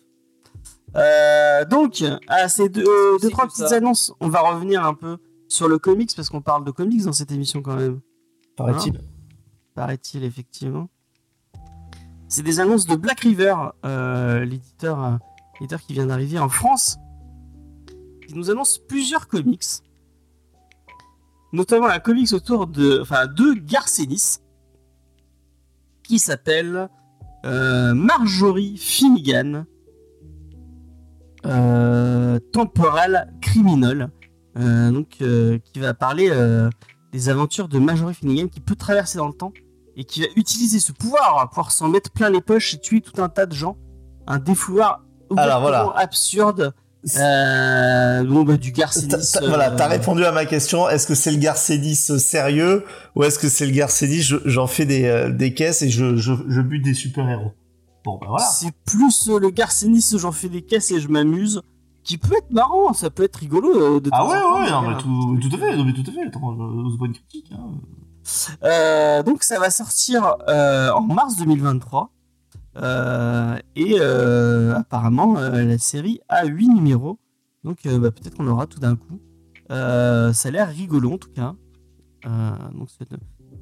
Speaker 1: Euh, donc, à ces deux, euh, deux trois petites
Speaker 3: ça.
Speaker 1: annonces, on va revenir un peu sur le comics parce qu'on parle de comics dans cette émission quand même.
Speaker 4: Paraît-il.
Speaker 1: paraît-il, effectivement. C'est des annonces de Black River, euh, l'éditeur qui vient d'arriver en France, qui nous annonce plusieurs comics, notamment un comics autour de, enfin, de Garcenis, qui s'appelle euh, Marjorie Finnegan, euh, Temporal Criminal, donc qui va parler des aventures de Marjorie Finnegan qui peut traverser dans le temps et qui va utiliser ce pouvoir pour pouvoir s'en mettre plein les poches et tuer tout un tas de gens. Un défouloir
Speaker 4: Alors, voilà.
Speaker 1: absurde. Euh, bon, bah, du Garcenis.
Speaker 4: T'as- t'as- Voilà,
Speaker 1: euh,
Speaker 4: t'as répondu à ma question. Est-ce que c'est le Garcédis sérieux ou est-ce que c'est le Garcédis je- j'en fais des, euh, des caisses et je, je, je bute des super-héros Bon, bah voilà.
Speaker 1: C'est plus euh, le Garcenis, j'en fais des caisses et je m'amuse. Qui peut être marrant, ça peut être rigolo. euh, de
Speaker 4: Ah ouais, ouais, non, mais tout, tout à fait, non, mais tout à fait. Attends, euh, une critique. Hein.
Speaker 1: Euh, donc ça va sortir euh, en mars 2023. Euh, et apparemment, la série a 8 numéros. Donc bah, peut-être qu'on aura tout d'un coup. Ça a l'air rigolo en tout cas. Donc ce,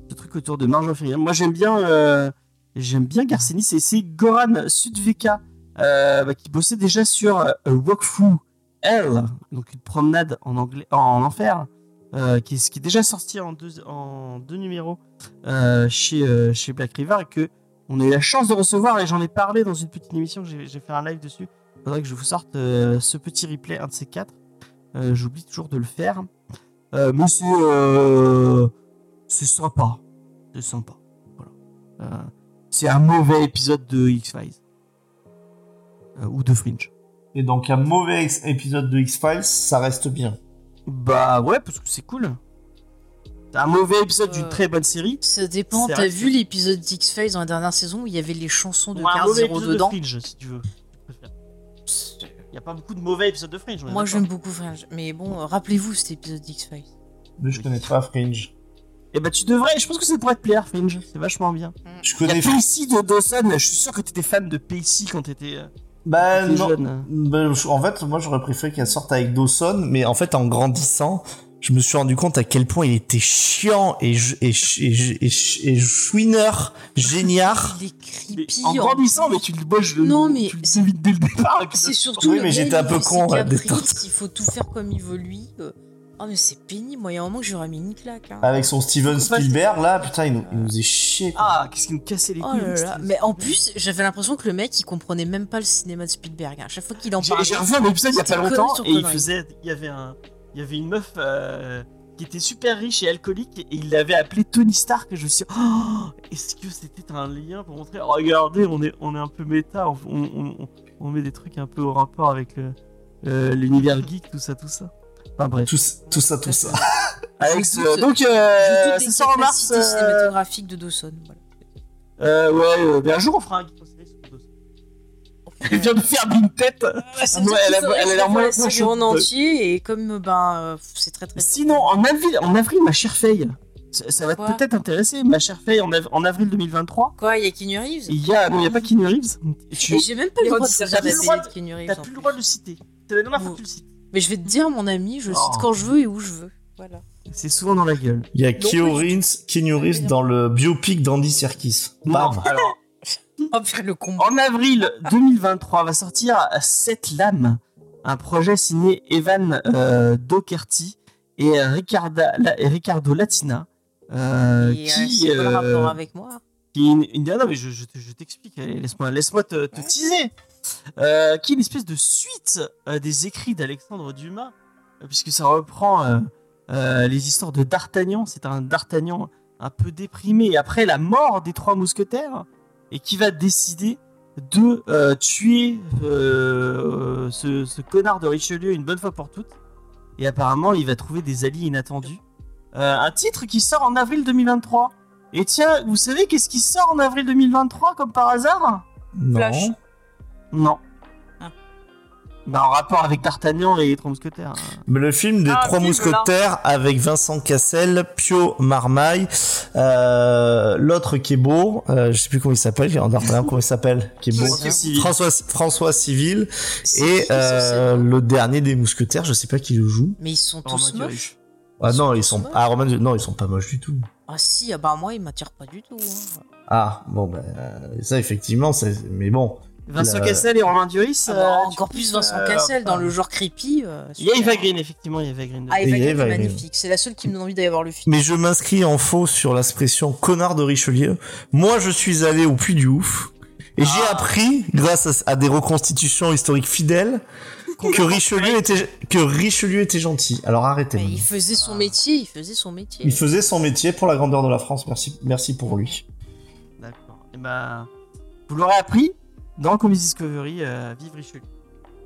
Speaker 1: ce truc autour de Marge Infirmière. Moi j'aime bien, euh, bien c'est Goran Sudveka bah, qui bossait déjà sur euh, A Walk Through Hell, donc une promenade en anglais, en enfer, euh, qui, est, déjà sorti en deux, numéros euh, chez, euh, chez Black River et que on a eu la chance de recevoir et j'en ai parlé dans une petite émission j'ai fait un live dessus. Il faudrait que je vous sorte ce petit replay, un de ces quatre. J'oublie toujours de le faire. Mais c'est c'est sympa. C'est sympa. Voilà. C'est un mauvais épisode de X-Files. Ou de Fringe.
Speaker 4: Et donc, un mauvais épisode de X-Files, ça reste bien.
Speaker 1: Bah ouais, parce que c'est cool. C'est un mauvais épisode d'une
Speaker 2: Euh,
Speaker 1: très bonne série.
Speaker 2: Ça dépend. T'as vu l'épisode d'X-Files dans la dernière saison où il y avait les chansons de Cars
Speaker 1: mauvais
Speaker 2: Zero
Speaker 1: épisode
Speaker 2: dedans?
Speaker 1: De Fringe, si tu veux. Il n'y a pas beaucoup de mauvais épisodes de Fringe. est
Speaker 2: Moi j'aime beaucoup Fringe. Mais bon, euh, rappelez-vous cet épisode d'X-Files.
Speaker 4: Mais je connais pas Fringe.
Speaker 1: Et bah tu devrais, je pense que ça pourrait te plaire, Finge. C'est vachement bien.
Speaker 4: Je
Speaker 1: Il y a
Speaker 4: connais.
Speaker 1: Pacey de Dawson, je suis sûr que t'étais fan de Pacey quand t'étais euh,
Speaker 4: Bah non.
Speaker 1: jeune.
Speaker 4: Bah, en fait, moi j'aurais préféré qu'elle sorte avec Dawson, mais en fait en grandissant, je me suis rendu compte à quel point il était chiant et je- et et et et chouineur, géniard.
Speaker 2: Il est
Speaker 1: Mais
Speaker 2: creepy.
Speaker 1: en grandissant, mais tu le le-
Speaker 2: Non, mais
Speaker 1: tu le dès le départ.
Speaker 2: C'est surtout.
Speaker 4: Oui, mais j'étais un peu con, à.
Speaker 2: Il faut tout faire comme il veut lui. euh. Oh, mais c'est pénible. Moi, il y a un moment que j'aurais mis une claque. hein.
Speaker 4: Avec son Steven Spielberg là, putain, il nous, il nous est chié. quoi.
Speaker 1: Ah, qu'est-ce qui nous cassait les
Speaker 2: Oh
Speaker 1: couilles
Speaker 2: là là. Mais en plus, j'avais l'impression que le mec, il comprenait même pas le cinéma de Spielberg. hein. À chaque fois qu'il en parlait.
Speaker 1: j'ai revu un épisode il y a pas longtemps et il faisait, il y avait un, il y avait une meuf euh, qui était super riche et alcoolique et il l'avait appelé Tony Stark et je me suis dit, oh, est-ce que c'était un lien pour montrer, regardez, on est, on est un peu méta, on, on, on- on met des trucs un peu au rapport avec le- euh, l'univers geek, tout ça, tout ça. Enfin bref.
Speaker 4: Tout, tout ça, tout ça. <laughs>
Speaker 1: Alex, euh, donc euh, ça sort en mars. euh,
Speaker 2: cinématographiques de Dawson. Voilà.
Speaker 1: euh, ouais, euh, mais un jour on fera un Dawson. <laughs> Elle vient de faire une tête.
Speaker 2: Ça <laughs>
Speaker 1: Ouais, elle a- elle a l'air moins-
Speaker 2: la en entier et comme ben euh, c'est très très.
Speaker 1: Sinon, en avril, en avril, ma chère Faye, ça, ça va
Speaker 2: Quoi
Speaker 1: peut-être intéresser, ma chère Faye, en, av- en avril 2023,
Speaker 2: Quoi, il y a Keanu Reeves?
Speaker 1: Il y a, non, il y a pas Keanu Reeves. Tu
Speaker 2: J'ai même pas le droit de de Keanu Reeves.
Speaker 1: t'as plus le droit de le citer. C'est la dernière fois que tu le cites.
Speaker 2: Mais je vais te dire, mon ami, je
Speaker 1: Oh.
Speaker 2: cite quand je veux et où je veux. Voilà.
Speaker 1: C'est souvent dans la gueule.
Speaker 4: Il y a
Speaker 2: Non,
Speaker 4: Keanu dans le biopic d'Andy Serkis. Bam.
Speaker 1: Non, <laughs> alors,
Speaker 2: Oh, le combat.
Speaker 1: en avril 2023 va sortir Cette Lames, un projet signé Evan euh, Doherty et Ricarda- la- et Ricardo Latina. euh,
Speaker 2: Et, euh,
Speaker 1: qui, euh,
Speaker 2: rapport avec moi
Speaker 1: qui est une, une- ah non mais je, je te- je t'explique laisse-moi laisse-moi te, te teaser Euh, qui est une espèce de suite euh, des écrits d'Alexandre Dumas euh, puisque ça reprend euh, euh, les histoires de D'Artagnan. C'est un D'Artagnan un peu déprimé après la mort des trois mousquetaires et qui va décider de euh, tuer euh, ce, ce connard de Richelieu une bonne fois pour toutes. Et apparemment il va trouver des alliés inattendus. Euh, un titre qui sort en avril 2023 et tiens, vous savez qu'est-ce qui sort en avril 2023 comme par hasard?
Speaker 4: Non.
Speaker 3: Flash.
Speaker 1: Non.
Speaker 3: Ah.
Speaker 1: Bah, en rapport avec D'Artagnan et les Trois Mousquetaires.
Speaker 4: Mais le film des
Speaker 3: Ah,
Speaker 4: Trois
Speaker 3: film,
Speaker 4: Mousquetaires avec Vincent Cassel, Pio Marmaille, euh, l'autre qui est beau, euh, je sais plus comment il s'appelle, en D'Artagnan, comment il s'appelle, qui est beau.
Speaker 1: François Civil.
Speaker 4: François, François Civil
Speaker 2: C'est
Speaker 4: et euh, le dernier des mousquetaires, je sais pas qui le joue.
Speaker 2: Mais ils sont tous
Speaker 1: Romain
Speaker 2: moches.
Speaker 4: Ah non, ils
Speaker 2: Ils
Speaker 4: sont ah Romain non, ils sont pas moches du tout.
Speaker 2: Ah si, ah bah moi, il m'attire pas du tout. hein.
Speaker 4: Ah bon ben euh, ça effectivement c'est mais bon
Speaker 1: Vincent Cassel et Romain Duris.
Speaker 2: Ah
Speaker 1: euh,
Speaker 2: bah,
Speaker 1: tu
Speaker 2: encore plus Vincent
Speaker 1: euh,
Speaker 2: Cassel dans le genre creepy. euh,
Speaker 1: Il y a. Eva Green, effectivement, il y a Eva Green.
Speaker 2: Ah, Eva Green,
Speaker 4: Eva
Speaker 2: est
Speaker 4: Green.
Speaker 2: magnifique. C'est la seule qui me donne envie d'aller voir le film.
Speaker 4: mais je m'inscris en faux sur l'expression connard de Richelieu. Moi je suis allé au Puy du Ouf et j'ai
Speaker 1: Ah.
Speaker 4: appris grâce à, à des reconstitutions historiques fidèles que <laughs> Richelieu était que Richelieu était gentil. Alors arrêtez.
Speaker 2: Mais il faisait son métier, il faisait son métier.
Speaker 4: Il faisait son métier pour la grandeur de la France. Merci merci pour lui.
Speaker 1: D'accord. Et ben, vous l'aurez appris dans Comedy Discovery, euh, Vive Richelieu.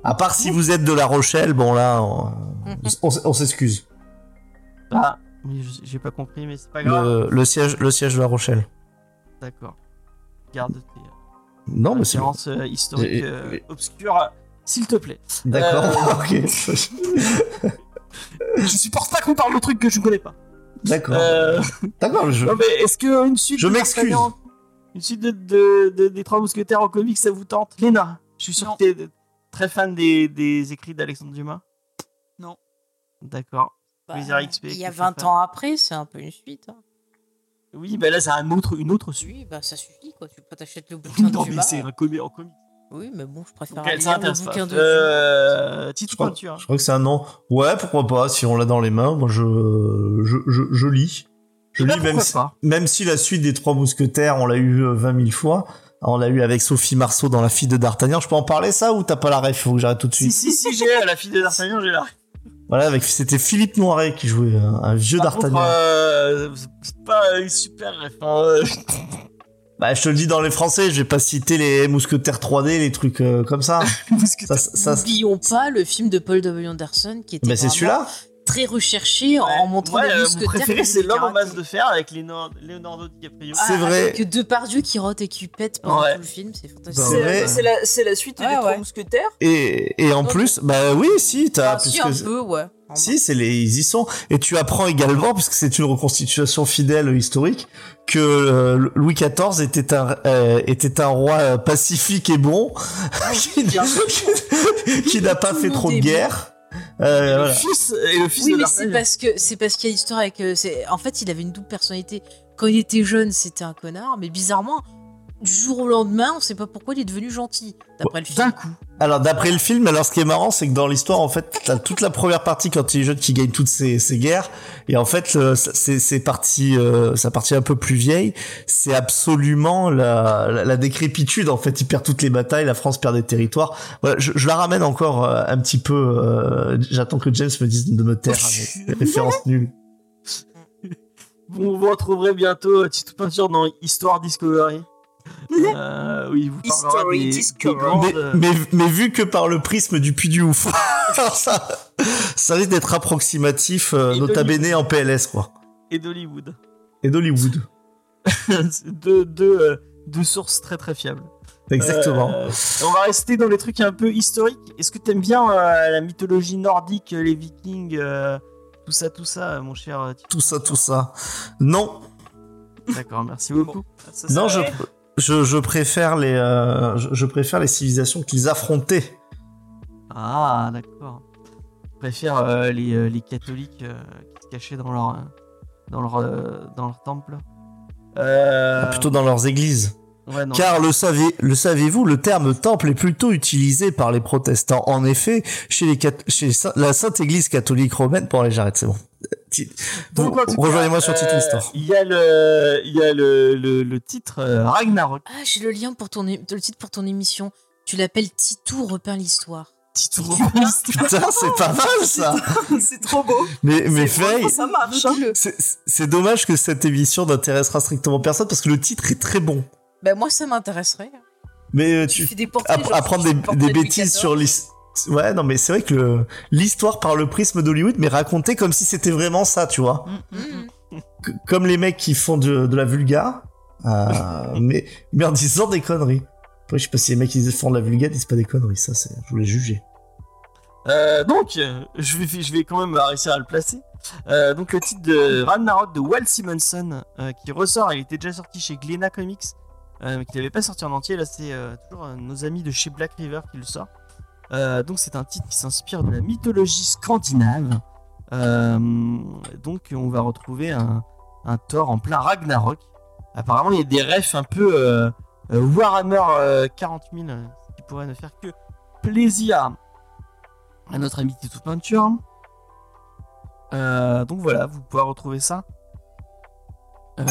Speaker 4: À part si vous êtes de La Rochelle, bon là on, on s- on s'excuse.
Speaker 1: Ah, j'ai pas compris, mais c'est pas grave.
Speaker 4: Le, le siège le siège de La Rochelle.
Speaker 1: D'accord. Garde tes euh,
Speaker 4: Non mais c'est
Speaker 1: euh, euh, obscures, euh, s'il te plaît.
Speaker 4: d'accord.
Speaker 1: Euh, <laughs>
Speaker 4: ok. <laughs>
Speaker 1: Je supporte pas qu'on parle de trucs que je connais pas.
Speaker 4: D'accord. D'accord. Je... <laughs>
Speaker 1: non, mais est-ce que une suite
Speaker 4: Je m'excuse.
Speaker 1: D'Artagnan, Une suite de, de- de- des Trois Mousquetaires en comics, ça vous tente Léna, je suis sûr
Speaker 3: Non.
Speaker 1: que t'es très fan des, des écrits d'Alexandre Dumas.
Speaker 3: Non.
Speaker 1: D'accord.
Speaker 2: Bah, il y a
Speaker 1: qui fait
Speaker 2: 20
Speaker 1: ça.
Speaker 2: ans après, c'est un peu une suite. hein.
Speaker 1: Oui, bah là, c'est un autre, une autre suite.
Speaker 2: Oui, bah ça suffit quoi. Tu peux t'acheter le bouquin <laughs> de
Speaker 1: Non, mais
Speaker 2: Dumas.
Speaker 1: c'est un comics.
Speaker 2: Oui, mais bon, je préfère
Speaker 1: elle
Speaker 2: lire le bouquin de.
Speaker 1: Euh, titre
Speaker 4: Je crois, je crois que c'est un nom. Ouais, pourquoi pas, si on l'a dans les mains, moi je, je, je, je lis. Je
Speaker 1: Bah,
Speaker 4: lis même si, même si la suite des Trois Mousquetaires, on l'a eu euh, 20 000 fois. On l'a eu avec Sophie Marceau dans La fille de D'Artagnan. Je peux en parler ça ou t'as pas la ref? Faut que j'arrête tout de
Speaker 1: Si,
Speaker 4: suite.
Speaker 1: si, si, j'ai la fille de D'Artagnan, j'ai la.
Speaker 4: Voilà, avec c'était Philippe Noiret qui jouait un, un vieux D'Artagnan.
Speaker 1: euh, c'est pas une super ref. hein, euh. <laughs>
Speaker 4: Bah, je te le dis dans les Français, je vais pas citer les Mousquetaires 3D, les trucs euh, comme ça. <laughs>
Speaker 1: Parce que
Speaker 4: ça, ça, ça-
Speaker 2: N'oublions pas le film de Paul W. Anderson qui était
Speaker 4: bah, c'est celui-là.
Speaker 2: Très recherché en- en montrant
Speaker 1: Ouais,
Speaker 2: des
Speaker 1: euh, mon préféré, c'est l'homme en masse de fer avec Léonard- Leonardo DiCaprio.
Speaker 4: C'est vrai.
Speaker 2: Avec Depardieu qui rote et qui pète pendant
Speaker 1: Ouais.
Speaker 2: tout le film, c'est fantastique.
Speaker 4: Bah
Speaker 3: C'est
Speaker 4: ouais.
Speaker 3: la- la, suite
Speaker 2: Ouais,
Speaker 3: des Trois
Speaker 2: ouais.
Speaker 3: Mousquetaires.
Speaker 4: Et, et en plus, bah oui, si, t'as.
Speaker 2: Ah, si, un peu, ouais.
Speaker 4: Si, c'est les, ils y sont. Et tu apprends également, puisque c'est une reconstitution fidèle historique, que euh, Louis XIV était un euh, était un roi euh, pacifique et bon, <laughs> qui,
Speaker 2: sûr.
Speaker 4: qui n'a pas fait trop de guerre. Euh, voilà.
Speaker 1: le fils, et le fils
Speaker 2: Oui,
Speaker 1: de
Speaker 2: mais c'est parce que c'est parce qu'il y a l'histoire avec. euh, c'est- En fait, il avait une double personnalité. Quand il était jeune, c'était un connard, mais bizarrement, du jour au lendemain, on sait pas pourquoi il est devenu gentil. D'après le film.
Speaker 1: D'un coup.
Speaker 4: Alors d'après le film, alors ce qui est marrant, c'est que dans l'histoire, en fait, t'as toute la première partie quand il est jeune qui gagne toutes ces, ces guerres, et en fait, c'est c'est parti, euh, sa partie un peu plus vieille, c'est absolument la, la, la décrépitude. En fait, il perd toutes les batailles, la France perd des territoires. Voilà, je, je la ramène encore euh, un petit peu. euh, J'attends que James me dise de me taire avec des <laughs> références nulles.
Speaker 1: Bon, vous retrouverez bientôt Tito Peinture dans Histoire Discovery. Euh, oui, vous
Speaker 3: History
Speaker 1: des, des
Speaker 3: Discovery.
Speaker 1: grandes,
Speaker 4: Mais,
Speaker 1: euh,
Speaker 4: mais, mais vu que par le prisme du Puy du Ouf, <laughs> ça, ça risque d'être approximatif, euh, nota bene en PLS quoi,
Speaker 1: et d'Hollywood.
Speaker 4: et d'Hollywood.
Speaker 1: C'est <laughs> deux, deux, euh, deux sources très très fiables.
Speaker 4: Exactement.
Speaker 1: Euh, on va rester dans les trucs un peu historiques. Est-ce que t'aimes bien euh, la mythologie nordique, les vikings, euh, tout ça, tout ça, mon cher Tito?
Speaker 4: Tout ça, tout ça. Non,
Speaker 1: D'accord, merci beaucoup. Ça,
Speaker 4: non, je, je, je préfère les, euh, je, je préfère les civilisations qu'ils affrontaient.
Speaker 1: Ah, d'accord. Je préfère euh, les, euh, les catholiques euh, qui se cachaient dans leur, dans leur, euh, dans leur temple. Euh,
Speaker 4: Plutôt dans leurs églises.
Speaker 1: ouais, non.
Speaker 4: Car le savez, le savez-vous, le terme temple est plutôt utilisé par les protestants. En effet, chez les chez les la Sainte Église catholique romaine, bon allez j'arrête, c'est bon.
Speaker 1: Donc,
Speaker 4: Rejoignez-moi sur Tito
Speaker 1: euh,
Speaker 4: Histoire.
Speaker 1: Il y a le, il y a le, le, le titre euh, Ragnarok.
Speaker 2: Ah, j'ai le lien pour ton, le titre pour ton émission. Tu l'appelles Titou repeint l'histoire.
Speaker 1: Titre
Speaker 4: Putain, c'est pas <laughs> mal ça.
Speaker 3: c'est trop beau.
Speaker 4: Mais mais Faye,
Speaker 3: ça marche. hein.
Speaker 4: c'est c'est dommage que cette émission n'intéressera strictement personne parce que le titre est très bon.
Speaker 2: Ben moi, ça m'intéresserait.
Speaker 4: Mais euh,
Speaker 2: Tu
Speaker 4: tu
Speaker 2: fais des portraits.
Speaker 4: app-
Speaker 2: genre,
Speaker 4: apprendre
Speaker 2: tu fais
Speaker 4: des, des
Speaker 2: de Louis
Speaker 4: bêtises sur l'histoire. Ouais, non, mais c'est vrai que le- l'histoire par le prisme d'Hollywood, mais racontée comme si c'était vraiment ça, tu vois.
Speaker 3: Mm, mm, mm.
Speaker 4: Comme les mecs qui font de, de la vulga, euh, <laughs> mais, mais en disant des conneries. Après, je sais pas si les mecs qui font de la vulga disent pas des conneries, ça, c'est, je voulais juger.
Speaker 1: Euh, donc, je vais, je vais quand même réussir à le placer. Euh, donc, le titre de Ragnarok de Walt Simonson euh, qui ressort, il était déjà sorti chez Glénat Comics, euh, mais qui n'avait pas sorti en entier. Là, c'est euh, toujours euh, nos amis de chez Black River qui le sort. Euh, donc, c'est un titre qui s'inspire de la mythologie scandinave. Euh, donc, on va retrouver un, un Thor en plein Ragnarok. Apparemment, il y a des refs un peu euh, Warhammer euh, 40 000 euh, qui pourraient ne faire que plaisir à notre ami Tito Peinture. Donc voilà, vous pouvez retrouver ça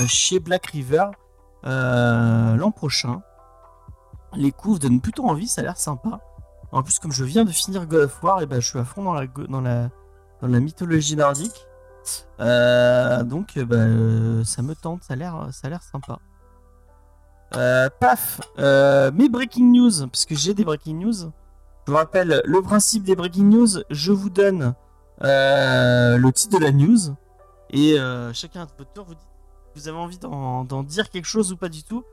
Speaker 1: chez Black River l'an prochain. Les couves donnent plutôt envie, ça a l'air sympa. En plus, comme je viens de finir God of War, et ben, je suis à fond dans la, dans la, dans la mythologie nordique. Euh, donc, euh, bah, euh, ça me tente, ça a l'air, sympa. Euh, paf, mes breaking news, parce que j'ai des breaking news. Je vous rappelle le principe des breaking news. Je vous donne le titre de la news et chacun à votre tour vous dites vous avez envie d'en dire quelque chose ou pas du tout.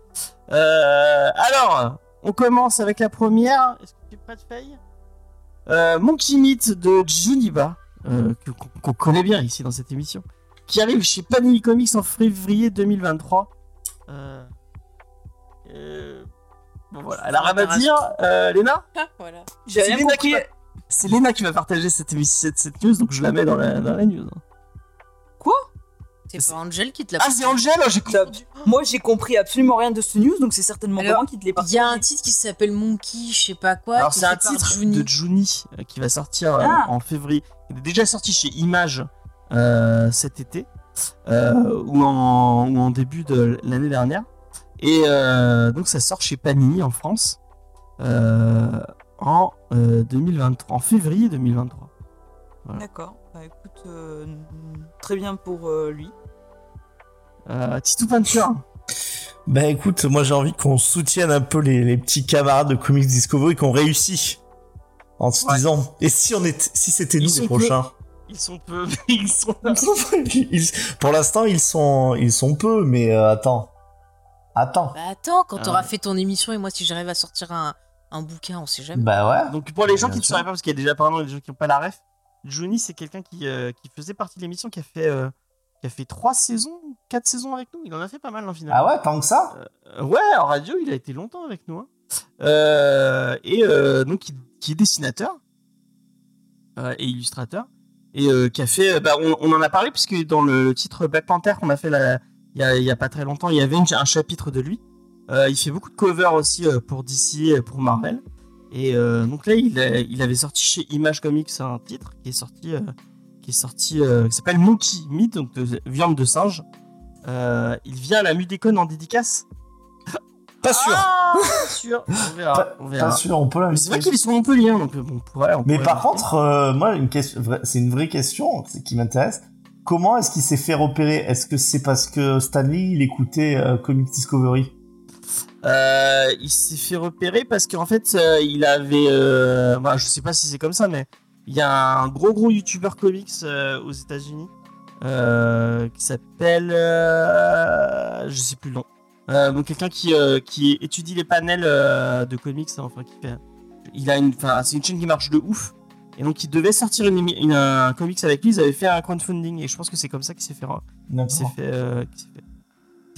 Speaker 1: Alors, on commence avec la première. Est-ce que tu es prête, Faye euh, Monkey Meat de Juniba, euh, que- qu'on qu'on connaît bien ici dans cette émission, qui arrive chez Panini Comics en février 2023. Euh, euh, bon voilà, elle a rien à dire. Euh, Léna
Speaker 2: voilà.
Speaker 3: J'ai
Speaker 1: C'est Léna qui Léna qui va partager cette, émi- cette, cette news, donc je la mets dans la, dans la news.
Speaker 2: C'est pas Angel qui te l'a
Speaker 1: Ah, c'est Angel J'ai
Speaker 3: Top.
Speaker 1: compris.
Speaker 3: Moi, j'ai compris absolument rien de ce news, donc c'est certainement pas moi qui te l'ai
Speaker 2: Il y a un
Speaker 3: partagé.
Speaker 2: titre qui s'appelle Monkey, je sais pas quoi.
Speaker 1: Alors,
Speaker 2: qui
Speaker 1: c'est
Speaker 2: est
Speaker 1: un titre
Speaker 2: Juni.
Speaker 1: de Juni euh, qui va sortir euh,
Speaker 3: Ah.
Speaker 1: en février. Il est déjà sorti chez Image euh, cet été euh, ou, en, ou en début de l'année dernière. Et euh, donc, ça sort chez Panini en France euh, en, euh, 2023, en février 2023.
Speaker 3: D'accord. Écoute, euh, très bien pour euh, lui.
Speaker 1: Euh, Titou Peinture.
Speaker 4: Bah écoute, moi j'ai envie qu'on soutienne un peu les, les petits camarades de Comics Discovery qui ont réussi. En se
Speaker 1: Ouais.
Speaker 4: disant, et si on était, si c'était nous les prochains?
Speaker 1: Ils sont peu. <laughs> Ils sont.
Speaker 4: Ils- pour l'instant, ils sont, ils sont peu, mais euh, attends. Attends.
Speaker 2: Bah attends, quand t'auras
Speaker 1: ouais.
Speaker 2: fait ton émission et moi si j'arrive à sortir un, un bouquin, on sait jamais.
Speaker 4: Bah ouais.
Speaker 1: Donc pour les gens qui ne sauraient pas, parce qu'il y a déjà apparemment des gens qui n'ont pas la ref, Johnny c'est quelqu'un qui, euh, qui faisait partie de l'émission, qui a fait euh, qui a fait trois saisons, quatre saisons avec nous. Il en a fait pas mal en final.
Speaker 4: Ah ouais, tant que ça?
Speaker 1: Euh, ouais, en radio, il a été longtemps avec nous. hein. Euh, et donc, qui, qui est dessinateur et illustrateur. Et qui a fait. Bah, on, on en a parlé, puisque dans le titre Black Panther qu'on a fait il y a, il y a pas très longtemps, il y avait un chapitre de lui. Il fait beaucoup de covers aussi pour DC et pour Marvel. Et euh, donc là, il, a- il avait sorti chez Image Comics un titre qui est sorti, euh, qui est sorti, euh, qui s'appelle Monkey Meat, donc de viande de singe. Euh, il vient à la Mudécon en dédicace. <laughs>
Speaker 4: Pas sûr.
Speaker 1: Ah, pas <laughs> sûr. On verra.
Speaker 4: Pas,
Speaker 1: on verra.
Speaker 4: pas sûr, on peut
Speaker 1: Mais c'est vrai qu'il est sur Montpellier, donc euh, bon, on pourrait- on
Speaker 4: Mais par contre, euh, moi, une question, c'est une vraie question qui m'intéresse. Comment est-ce qu'il s'est fait repérer? Est-ce que c'est parce que Stanley, il écoutait Comic Discovery?
Speaker 1: Euh, il s'est fait repérer parce qu'en fait, euh, il avait. Euh, bah, je sais pas si c'est comme ça, mais il y a un gros gros youtubeur comics euh, aux États-Unis euh, qui s'appelle. euh, je sais plus le nom. Euh, donc quelqu'un qui, euh, qui étudie les panels euh, de comics, hein, enfin qui fait. Il a une, enfin c'est une chaîne qui marche de ouf. Et donc il devait sortir une, une- un comics avec lui. Ils avaient fait un crowdfunding et je pense que c'est comme ça qu'il s'est fait, qu'il s'est
Speaker 4: D'accord.
Speaker 1: fait, euh, qu'il s'est fait.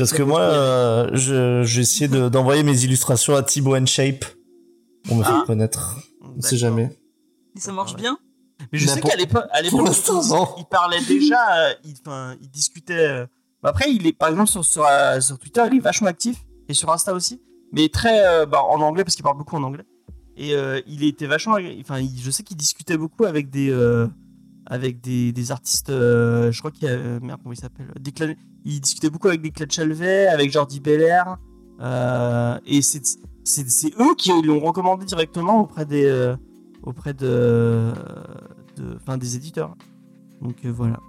Speaker 4: Parce que moi, euh, je, j'ai essayé de- d'envoyer mes illustrations à Thibaut and Shape pour me faire
Speaker 1: Ah.
Speaker 4: connaître. On sait
Speaker 1: D'accord.
Speaker 4: jamais.
Speaker 3: Et ça marche bien?
Speaker 1: Mais je
Speaker 4: Bah,
Speaker 1: sais
Speaker 4: pour-
Speaker 1: qu'à l'époque, à l'époque,
Speaker 4: l'instant,
Speaker 1: il,
Speaker 4: non.
Speaker 1: il parlait déjà, euh, il, enfin, il discutait. euh, bah après, il est, par exemple, sur, sur, euh, sur Twitter, il est vachement actif et sur Insta aussi, mais très euh, bah, en anglais parce qu'il parle beaucoup en anglais. Et euh, il était vachement, enfin, il- je sais qu'il discutait beaucoup avec des, euh, avec des, des artistes. euh, je crois qu'il y a, euh, merde, comment il s'appelle Il discutait beaucoup avec Declan Chalvet, avec Jordi Belair, euh, et c'est, eux qui lui ont recommandé directement auprès des, auprès de, de, des éditeurs. Donc voilà.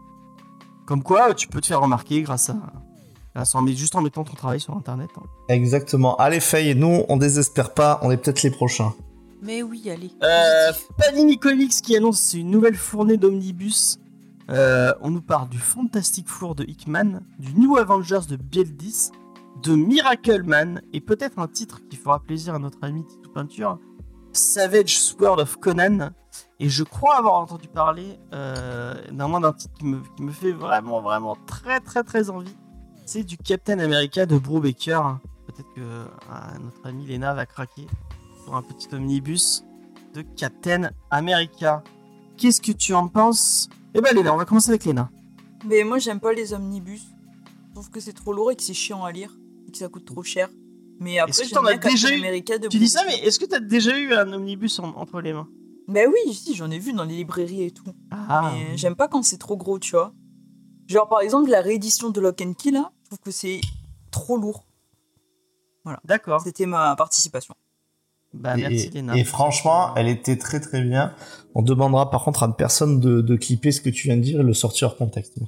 Speaker 1: Comme quoi, tu peux te faire remarquer grâce à, juste en mettant ton travail sur Internet. hein.
Speaker 4: Exactement. Allez, Faye, nous, on désespère pas, on est peut-être les prochains.
Speaker 2: Mais oui, allez.
Speaker 1: Euh. Panini Comics qui annonce une nouvelle fournée d'omnibus. Euh, on nous parle du Fantastic Four de Hickman, du New Avengers de Bieldis, de Miracle Man et peut-être un titre qui fera plaisir à notre ami Tito Peinture, Savage Sword of Conan. Et je crois avoir entendu parler euh, d'un titre qui me, qui me fait vraiment, vraiment très, très, très envie. C'est du Captain America de Brubaker. Peut-être que euh, notre ami Lena va craquer pour un petit omnibus de Captain America. Qu'est-ce que tu en penses? Eh ben Léna, on va commencer avec Léna.
Speaker 3: Mais moi, j'aime pas les omnibus. Je trouve que c'est trop lourd et que c'est chiant à lire. Et que ça coûte trop cher. Mais
Speaker 1: Est-ce
Speaker 3: après,
Speaker 1: que
Speaker 3: j'aime
Speaker 1: t'en as déjà eu?
Speaker 3: De
Speaker 1: Tu dis ça, mais est-ce que tu as déjà eu un omnibus en- entre les mains?
Speaker 3: Mais oui, si, j'en ai vu dans les librairies et tout.
Speaker 1: Ah,
Speaker 3: Mais j'aime pas quand c'est trop gros, tu vois. Genre, par exemple, la réédition de Lock and Key, là, je trouve que c'est trop lourd.
Speaker 1: d'accord.
Speaker 3: C'était ma participation.
Speaker 1: Bah,
Speaker 4: et,
Speaker 1: merci Léna.
Speaker 4: et franchement, elle était très très bien. On demandera par contre à une personne de, de clipper ce que tu viens de dire et le sortir hors contexte. <laughs>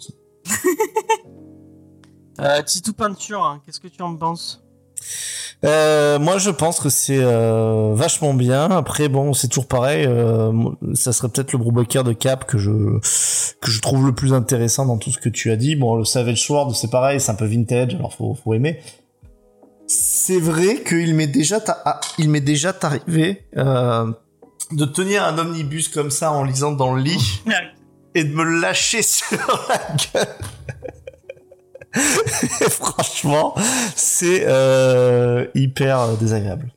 Speaker 1: Euh, Titou Peinture, hein, qu'est-ce que tu en penses?
Speaker 4: Euh, moi, je pense que c'est euh, vachement bien. Après, bon, c'est toujours pareil. euh, ça serait peut-être le Brubaker de Cap que je que je trouve le plus intéressant dans tout ce que tu as dit. Bon, le Savage Sword, c'est pareil, c'est un peu vintage, alors faut faut aimer. C'est vrai qu'il m'est déjà ta- ah, il m'est déjà arrivé euh, de tenir un omnibus comme ça en lisant dans le lit <laughs> et de me le lâcher sur la gueule. Et <laughs> franchement, c'est euh, hyper euh, désagréable.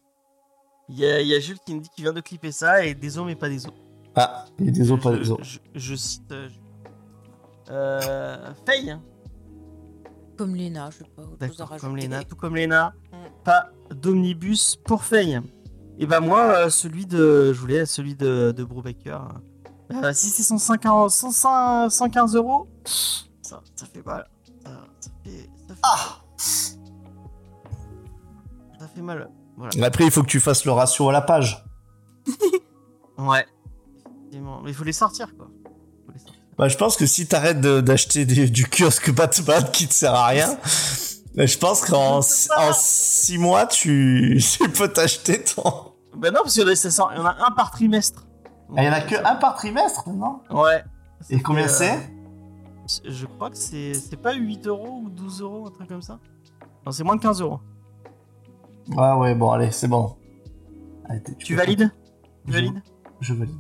Speaker 1: Il y, a- il y a Jules qui me dit qu'il vient de clipper ça et des os mais pas des os.
Speaker 4: Ah, a des os, pas des os.
Speaker 1: je- je cite. Euh, Jules. euh, Faye, hein.
Speaker 2: Comme Léna, je sais pas. rajouter.
Speaker 1: comme Léna, tout comme Léna,
Speaker 2: Mm.
Speaker 1: pas d'omnibus pour Faye. Et bah moi, euh, celui de, je voulais celui de, de Brubaker. Euh, si c'est 150 105 115 euros, ça, ça fait mal. Ça, ça fait, ça fait,
Speaker 4: Ah.
Speaker 1: ça fait mal. Voilà.
Speaker 4: Après, il faut que tu fasses le ratio à la page.
Speaker 1: Ouais. Effectivement. Mais il faut les sortir quoi.
Speaker 4: Bah, je pense que si t'arrêtes de- d'acheter des- du kiosque Batman qui te sert à rien, bah, je pense qu'en
Speaker 1: C'est ça.
Speaker 4: en six mois, tu, <laughs> tu peux t'acheter ton.
Speaker 1: Bah non, parce qu'il y en a, ça sort- il y en a un par trimestre.
Speaker 4: Ah, il y en a que un par trimestre, non?
Speaker 1: Ouais.
Speaker 4: Et combien
Speaker 1: C'était,
Speaker 4: c'est?
Speaker 1: Euh, Je crois que c'est c'est pas 8 euros ou 12 euros, un truc comme ça? Non, c'est moins de 15 euros.
Speaker 4: Ouais, ouais, bon, allez, c'est bon. Allez,
Speaker 1: Tu
Speaker 4: peux-
Speaker 1: valides? Tu
Speaker 4: Je-
Speaker 1: valides?
Speaker 4: Je valide.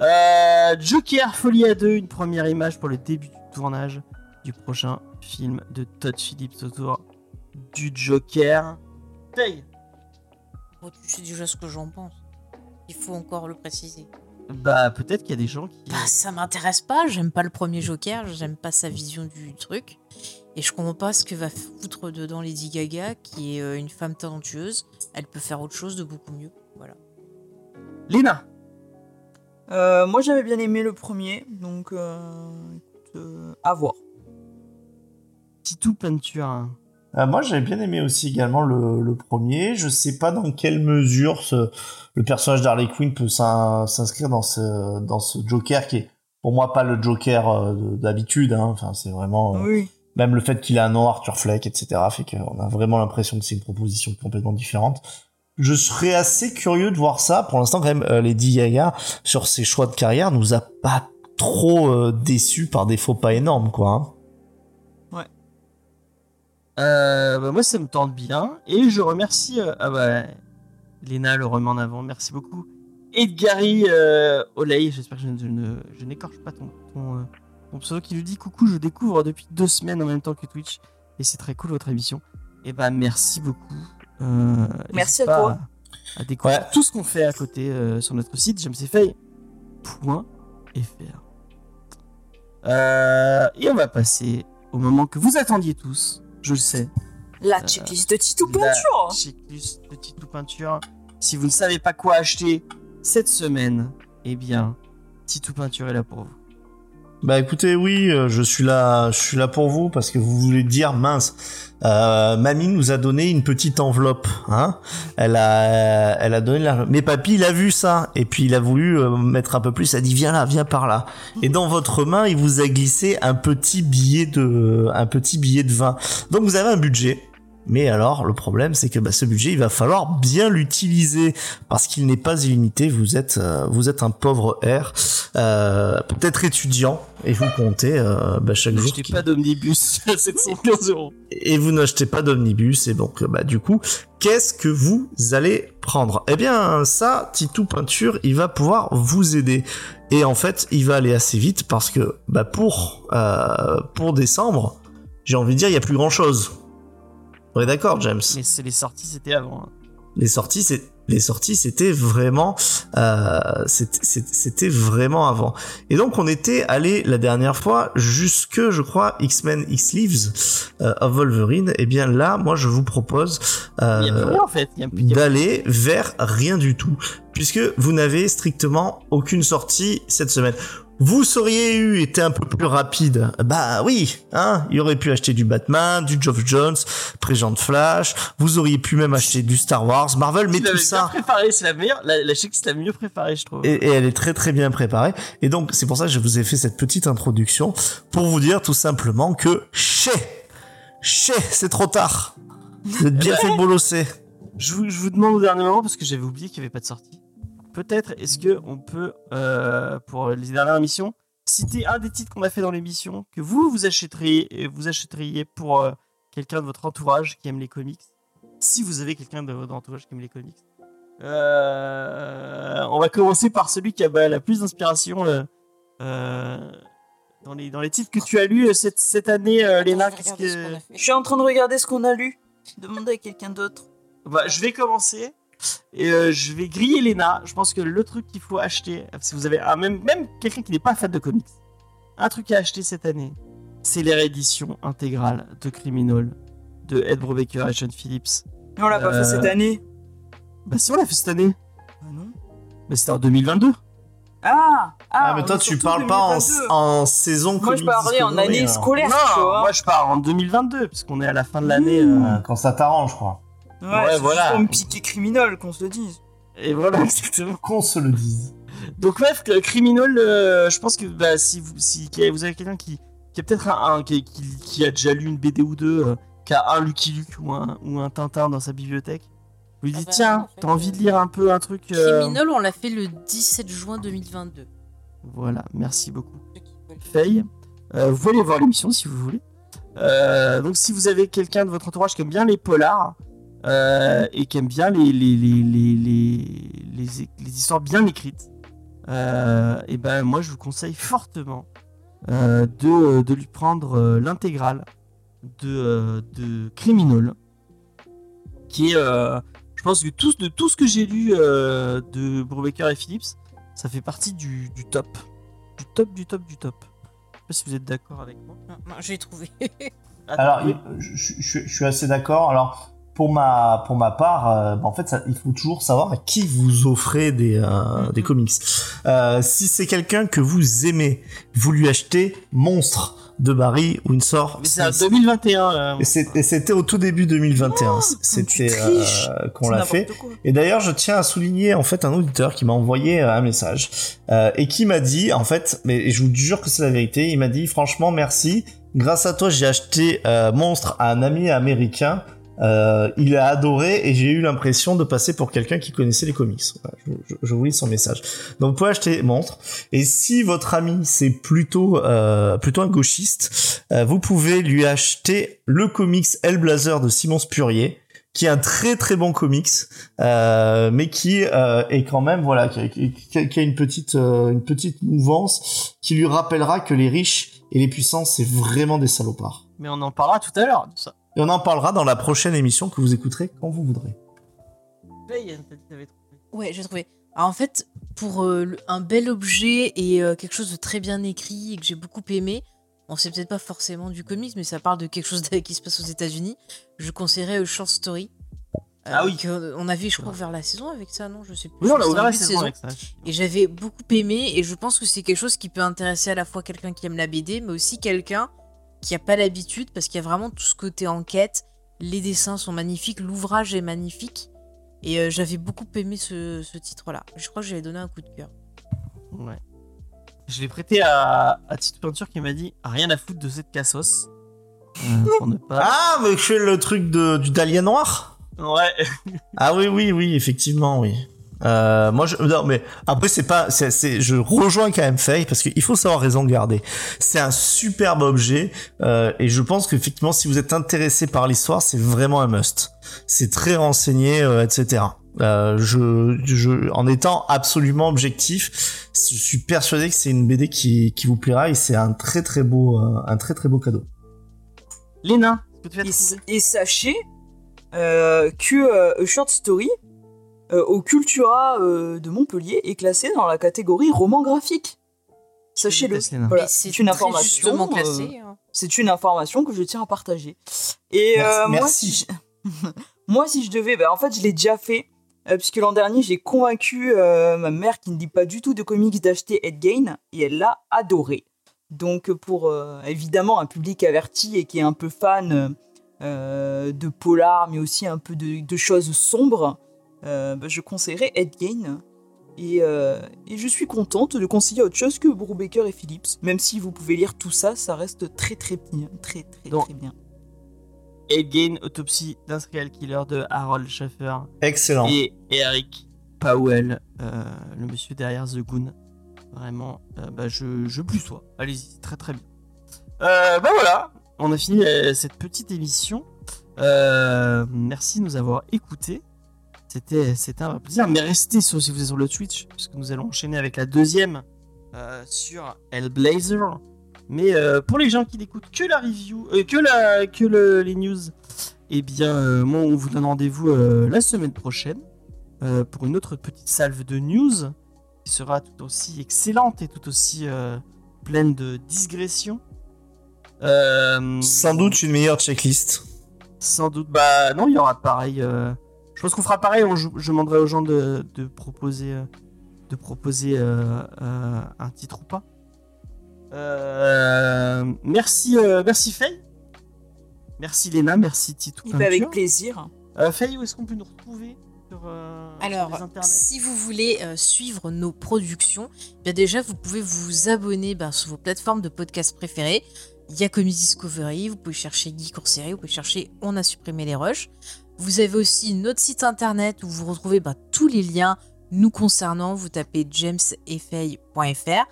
Speaker 1: Euh, Joker Folie à 2, une première image pour le début du tournage du prochain film de Todd Phillips autour du Joker. Paye
Speaker 2: Oh, tu sais déjà ce que j'en pense. Il faut encore le préciser.
Speaker 1: Bah, peut-être qu'il y a des gens qui.
Speaker 2: Bah, ça m'intéresse pas, j'aime pas le premier Joker, j'aime pas sa vision du truc. Et je comprends pas ce que va foutre dedans Lady Gaga, qui est euh, une femme talentueuse. Elle peut faire autre chose de beaucoup mieux. Voilà.
Speaker 1: Léna
Speaker 3: Euh, moi, j'avais bien aimé le premier, donc euh, euh, à voir.
Speaker 1: Titou Peinture. hein.
Speaker 4: Euh, moi, j'avais bien aimé aussi également le, le premier. Je sais pas dans quelle mesure ce, le personnage d'Harley Quinn peut s'in- s'inscrire dans ce, dans ce Joker qui est, pour moi, pas le Joker euh, de- d'habitude. Hein. Enfin, c'est vraiment. euh,
Speaker 3: Oui.
Speaker 4: Même le fait qu'il a un nom Arthur Fleck, etc., fait qu'on a vraiment l'impression que c'est une proposition complètement différente. Je serais assez curieux de voir ça. Pour l'instant, quand même, euh, Lady Gaga, sur ses choix de carrière, nous a pas trop euh, déçus par des faux pas énormes, quoi. hein.
Speaker 1: Euh, bah, moi, ça me tente bien. Et je remercie. euh, ah bah, le remet en avant. Merci beaucoup. Edgary euh, Oley, j'espère que je, n'écorche pas ton, pseudo qui nous dit Coucou, je découvre depuis deux semaines en même temps que Twitch. Et c'est très cool votre émission. Et bah, merci beaucoup. Euh,
Speaker 3: Merci à toi.
Speaker 1: À, à découvrir
Speaker 4: Ouais.
Speaker 1: tout ce qu'on fait à côté euh, sur notre site, jamesfay.fr. Euh, et on va passer au moment que vous attendiez tous. Je le sais.
Speaker 3: La
Speaker 1: Euh,
Speaker 3: checklist de Titou
Speaker 1: La
Speaker 3: Peinture
Speaker 1: checklist de Titou Peinture. Si vous ne savez pas quoi acheter cette semaine, eh bien, Titou Peinture est là pour vous.
Speaker 4: Bah écoutez, oui, euh, je suis là, je suis là pour vous parce que vous voulez dire mince. Euh, mamie nous a donné une petite enveloppe, hein. Elle a, elle a donné. Mais papy, il a vu ça et puis il a voulu euh, mettre un peu plus. Il a dit viens là, viens par là. Et dans votre main, il vous a glissé un petit billet de, un petit billet de vin. Donc vous avez un budget. Mais alors, le problème, c'est que bah, ce budget, il va falloir bien l'utiliser parce qu'il n'est pas illimité. Vous êtes, euh, vous êtes un pauvre R, euh, peut-être étudiant, et vous comptez euh, bah, chaque jour.
Speaker 1: N'achetez pas d'omnibus <laughs> à 715 <laughs> euros.
Speaker 4: et vous n'achetez pas d'omnibus et donc bah du coup qu'est-ce que vous allez prendre? Eh bien ça Titou Peinture il va pouvoir vous aider et en fait il va aller assez vite parce que bah pour euh, pour décembre j'ai envie de dire il y a plus grand chose. On est d'accord James
Speaker 1: Mais c'est les sorties, c'était avant. hein.
Speaker 4: les sorties c'est les sorties c'était vraiment euh, c'était- vraiment avant et donc on était allé la dernière fois jusque je crois X-Men X Leaves euh, of Wolverine et bien là moi je vous propose euh,
Speaker 1: en fait.
Speaker 4: D'aller vers rien du tout puisque vous n'avez strictement aucune sortie cette semaine vous seriez eu été un peu plus rapide, bah oui, hein, il aurait pu acheter du Batman, du Geoff Jones, Présent Flash, vous auriez pu même acheter du Star Wars, Marvel, mais
Speaker 1: Il
Speaker 4: tout ça,
Speaker 1: préparé, c'est la meilleure. La, la checklist la mieux préparée, je trouve.
Speaker 4: et, et elle est très très bien préparée. Et donc c'est pour ça que je vous ai fait cette petite introduction pour vous dire tout simplement que chez, chez, c'est trop tard. Vous êtes bien fait bolosser.
Speaker 1: Je vous, je vous demande au dernier moment parce que j'avais oublié qu'il n'y avait pas de sortie. Peut-être est-ce que on peut, euh, pour les dernières émissions, citer un des titres qu'on a fait dans l'émission que vous vous achèteriez, et vous achèteriez pour euh, quelqu'un de votre entourage qui aime les comics? Si vous avez quelqu'un de votre entourage qui aime les comics. Euh, on va commencer par celui qui a bah, la plus d'inspiration dans, les, dans les titres que tu as lus cette, cette année, Léna. Que-.
Speaker 3: Je suis en train de regarder ce qu'on a lu. Demandez à quelqu'un d'autre.
Speaker 1: Bah, je vais commencer et euh, je vais griller Lena. Je pense que le truc qu'il faut acheter, si vous avez un, même, même quelqu'un qui n'est pas fan de comics, un truc à acheter cette année, c'est les rééditions intégrales de Criminal de Ed Brubaker et Sean Phillips.
Speaker 3: Mais on l'a pas
Speaker 1: Euh,
Speaker 3: fait cette année.
Speaker 1: Bah si on l'a fait cette année,
Speaker 3: Ah non.
Speaker 1: mais c'était en 2022.
Speaker 3: Ah, ah,
Speaker 4: Ah, mais toi tu
Speaker 3: surtout
Speaker 4: parle pas en,
Speaker 3: 2022.
Speaker 4: en saison
Speaker 3: Moi, je parlais en année
Speaker 4: hein.
Speaker 3: scolaire, tu
Speaker 1: non,
Speaker 3: vois.
Speaker 1: moi je pars en 2022 puisqu'on est à la fin de l'année. euh,
Speaker 4: Euh, Quand ça t'arrange, quoi.
Speaker 3: Ouais,
Speaker 1: Ouais,
Speaker 3: c'est
Speaker 1: voilà.
Speaker 3: pour me piquer criminel, qu'on se le dise.
Speaker 1: et voilà, <laughs> exactement.
Speaker 4: Qu'on se le dise.
Speaker 1: Donc bref, que Criminal, euh, je pense que bah, si vous si vous avez quelqu'un qui, qui a peut-être un, un- qui, qui- qui a déjà lu une BD ou deux, euh, qui a un Lucky Luke ou un, ou un Tintin dans sa bibliothèque, vous lui
Speaker 2: Ah
Speaker 1: dites
Speaker 2: bah
Speaker 1: tiens,
Speaker 2: non, en fait,
Speaker 1: t'as envie
Speaker 2: euh,
Speaker 1: de lire un peu un truc. euh,
Speaker 2: Criminal, on l'a fait le 17 juin 2022.
Speaker 1: Voilà, merci beaucoup. Faye. Euh, vous pouvez aller voir l'émission si vous voulez. Euh, donc si vous avez quelqu'un de votre entourage qui aime bien les polars euh, et qui aime bien les, les, les, les, les, les- les histoires bien écrites, et ben moi je vous conseille fortement euh, de, de lui prendre euh, l'intégrale de, euh, de Criminal, qui est, euh, je pense que tout, de tout ce que j'ai lu euh, de Brubaker et Phillips, ça fait partie du, du top, du top, du top, du top. Je sais pas si vous êtes d'accord avec moi.
Speaker 2: Non, non, j'ai trouvé.
Speaker 4: Alors, je- je suis assez d'accord. Alors, pour ma, pour ma part, euh, bah, en fait, ça- il faut toujours savoir à qui vous offrez des, euh,
Speaker 2: Mhm.
Speaker 4: des comics. Euh, si c'est quelqu'un que vous aimez, vous lui achetez Monstre de Barry Windsor.
Speaker 1: Mais c'est en
Speaker 4: Smith.
Speaker 1: 2021. euh,
Speaker 4: Et c'était au tout début 2021.
Speaker 3: Oh,
Speaker 4: c'était euh, qu'on l'a fait.
Speaker 3: quoi.
Speaker 4: Et d'ailleurs, je tiens à souligner en fait un auditeur qui m'a envoyé euh, un message euh, et qui m'a dit en fait, mais je vous jure que c'est la vérité, il m'a dit franchement merci. Grâce à toi, j'ai acheté euh, Monstre à un ami américain. Euh, il a adoré et j'ai eu l'impression de passer pour quelqu'un qui connaissait les comics. Voilà, je, vous lis son message. Donc vous pouvez acheter Monstre. Et si votre ami c'est plutôt euh, plutôt un gauchiste, euh, vous pouvez lui acheter le comics Hellblazer de Simon Spurrier qui est un très très bon comics, euh, mais qui euh, est quand même voilà, qui a, a une petite euh, une petite mouvance qui lui rappellera que les riches et les puissants c'est vraiment des salopards.
Speaker 1: Mais on en parlera tout à l'heure de ça.
Speaker 4: Et on en parlera dans la prochaine émission que vous écouterez quand vous voudrez.
Speaker 1: Trouvé.
Speaker 2: Ouais, j'ai trouvé. Alors, en fait, pour euh, un bel objet et euh, quelque chose de très bien écrit et que j'ai beaucoup aimé, bon, c'est peut-être pas forcément du comics, mais ça parle de quelque chose de- qui se passe aux États-Unis. Je conseillerais A Short Story. Euh,
Speaker 1: Ah oui.
Speaker 2: on avait, je crois, ouvert la saison avec ça, non? Je sais plus.
Speaker 1: Oui, on a ouvert la saison avec ça.
Speaker 2: Et j'avais beaucoup aimé, et je pense que c'est quelque chose qui peut intéresser à la fois quelqu'un qui aime la BD, mais aussi quelqu'un qui a pas l'habitude, parce qu'il y a vraiment tout ce côté enquête. Les dessins sont magnifiques, l'ouvrage est magnifique. Et euh, j'avais beaucoup aimé ce, ce titre-là. Je crois que j'avais donné un coup de cœur.
Speaker 1: Ouais. Je l'ai prêté à, à Tite Peinture qui m'a dit rien à foutre de cette cassos. Euh, pas.
Speaker 4: Ah, mais je fais le truc de, du dahlia noir?
Speaker 1: Ouais.
Speaker 4: Ah oui, oui, oui, effectivement, oui. Euh, moi, je, non, mais après, c'est pas, c'est, c'est, je rejoins quand même Faye parce qu'il faut savoir raison garder. C'est un superbe objet euh, et je pense qu'effectivement, si vous êtes intéressé par l'histoire, c'est vraiment un must. C'est très renseigné, euh, etc. Euh, je, je, en étant absolument objectif, je suis persuadé que c'est une BD qui, qui vous plaira et c'est un très très beau, euh, un très très beau cadeau.
Speaker 1: Léna,
Speaker 3: Et, et sachez euh, que euh, A Short Story euh, au Cultura euh, de Montpellier est classé dans la catégorie roman graphique. Sachez-le. Voilà, c'est une information. euh,
Speaker 2: hein.
Speaker 3: c'est une information que je tiens à partager. Et
Speaker 4: Merci-
Speaker 3: euh, moi,
Speaker 4: merci.
Speaker 3: si je... <laughs> moi, si je devais, bah, en fait, je l'ai déjà fait. euh, puisque l'an dernier, j'ai convaincu euh, ma mère qui ne lit pas du tout de comics d'acheter Edgain et elle l'a adoré. Donc, pour euh, évidemment un public averti et qui est un peu fan euh, de polar, mais aussi un peu de, de choses sombres, bah, je conseillerais Edgain. Et, euh, et je suis contente de conseiller autre chose que Brubaker et Phillips. Même si vous pouvez lire tout ça, ça reste très très bien. Très très
Speaker 1: Donc,
Speaker 3: très bien.
Speaker 1: Again, autopsie d'un serial killer de Harold Schaffer
Speaker 4: Excellent.
Speaker 1: et Eric Powell, euh, le monsieur derrière The Goon. Vraiment, euh, bah, je, je plus sois. Allez-y, très très bien. Euh, bah voilà, on a fini euh, cette petite émission. Euh, merci de nous avoir écoutés. C'était, c'était un plaisir. Mais restez sur, si vous êtes sur le Twitch, puisque nous allons enchaîner avec la deuxième euh, sur Hellblazer. Mais euh, pour les gens qui n'écoutent que la review, euh, que, la, que le- les news, eh bien, euh, moi, on vous donne rendez-vous euh, la semaine prochaine euh, pour une autre petite salve de news qui sera tout aussi excellente et tout aussi euh, pleine de digressions. Euh,
Speaker 4: Sans doute une meilleure checklist.
Speaker 1: sans doute. Bah non, il y aura pareil. euh, Je pense qu'on fera pareil. on- je, je demanderai aux gens de, de proposer, euh, de proposer euh, euh, un titre ou pas. Euh, merci, euh, merci Faye. Merci Léna, merci Titou.
Speaker 3: Avec plaisir.
Speaker 1: Euh, Faye, où est-ce qu'on peut nous retrouver sur, euh, sur
Speaker 2: Alors,
Speaker 1: les internets
Speaker 2: si vous voulez euh, suivre nos productions, eh bien déjà, vous pouvez vous abonner ben, sur vos plateformes de podcast préférées. Il y a Comics Discovery, vous pouvez chercher Geek en série, vous pouvez chercher On a supprimé les rushs. Vous avez aussi notre site internet où vous retrouvez ben, tous les liens nous concernant. Vous tapez jamesefay.fr.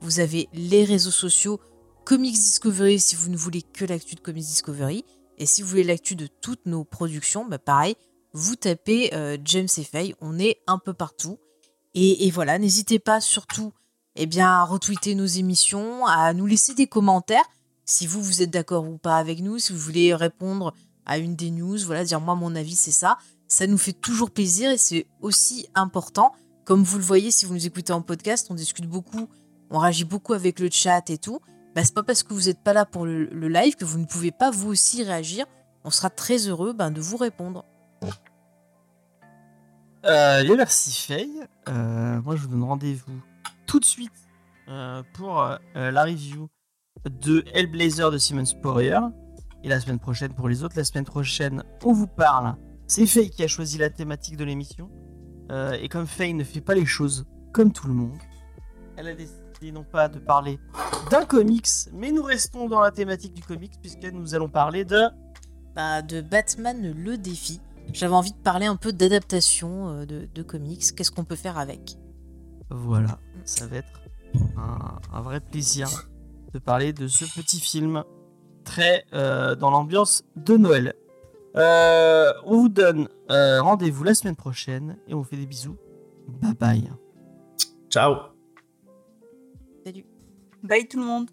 Speaker 2: Vous avez les réseaux sociaux Comics Discovery si vous ne voulez que l'actu de Comics Discovery. Et si vous voulez l'actu de toutes nos productions, bah pareil, vous tapez euh, James on est un peu partout. Et, voilà, n'hésitez pas surtout eh à retweeter nos émissions, à nous laisser des commentaires si vous, vous êtes d'accord ou pas avec nous, si vous voulez répondre à une des news, voilà, dire moi mon avis c'est ça. Ça nous fait toujours plaisir et c'est aussi important. Comme vous le voyez, si vous nous écoutez en podcast, on discute beaucoup, on réagit beaucoup avec le chat et tout. Bah, c'est pas parce que vous n'êtes pas là pour le, live que vous ne pouvez pas vous aussi réagir. On sera très heureux ben, de vous répondre.
Speaker 1: Euh, merci Faye. Euh, moi, je vous donne rendez-vous tout de suite euh, pour euh, la review de Hellblazer de Simon Spurrier. Et la semaine prochaine pour les autres. La semaine prochaine, on vous parle. C'est Faye qui a choisi la thématique de l'émission. Euh, et comme Faye ne fait pas les choses comme tout le monde, elle a décidé non pas de parler d'un comics, mais nous restons dans la thématique du comics puisque nous allons parler de
Speaker 2: Bah, de Batman le défi. J'avais envie de parler un peu d'adaptation euh, de, de comics. Qu'est-ce qu'on peut faire avec?
Speaker 1: Voilà, ça va être un, un vrai plaisir de parler de ce petit film très euh, dans l'ambiance de Noël. Euh, on vous donne euh, rendez-vous la semaine prochaine et on vous fait des bisous. Bye bye.
Speaker 4: Ciao.
Speaker 2: Salut
Speaker 3: Bye tout le monde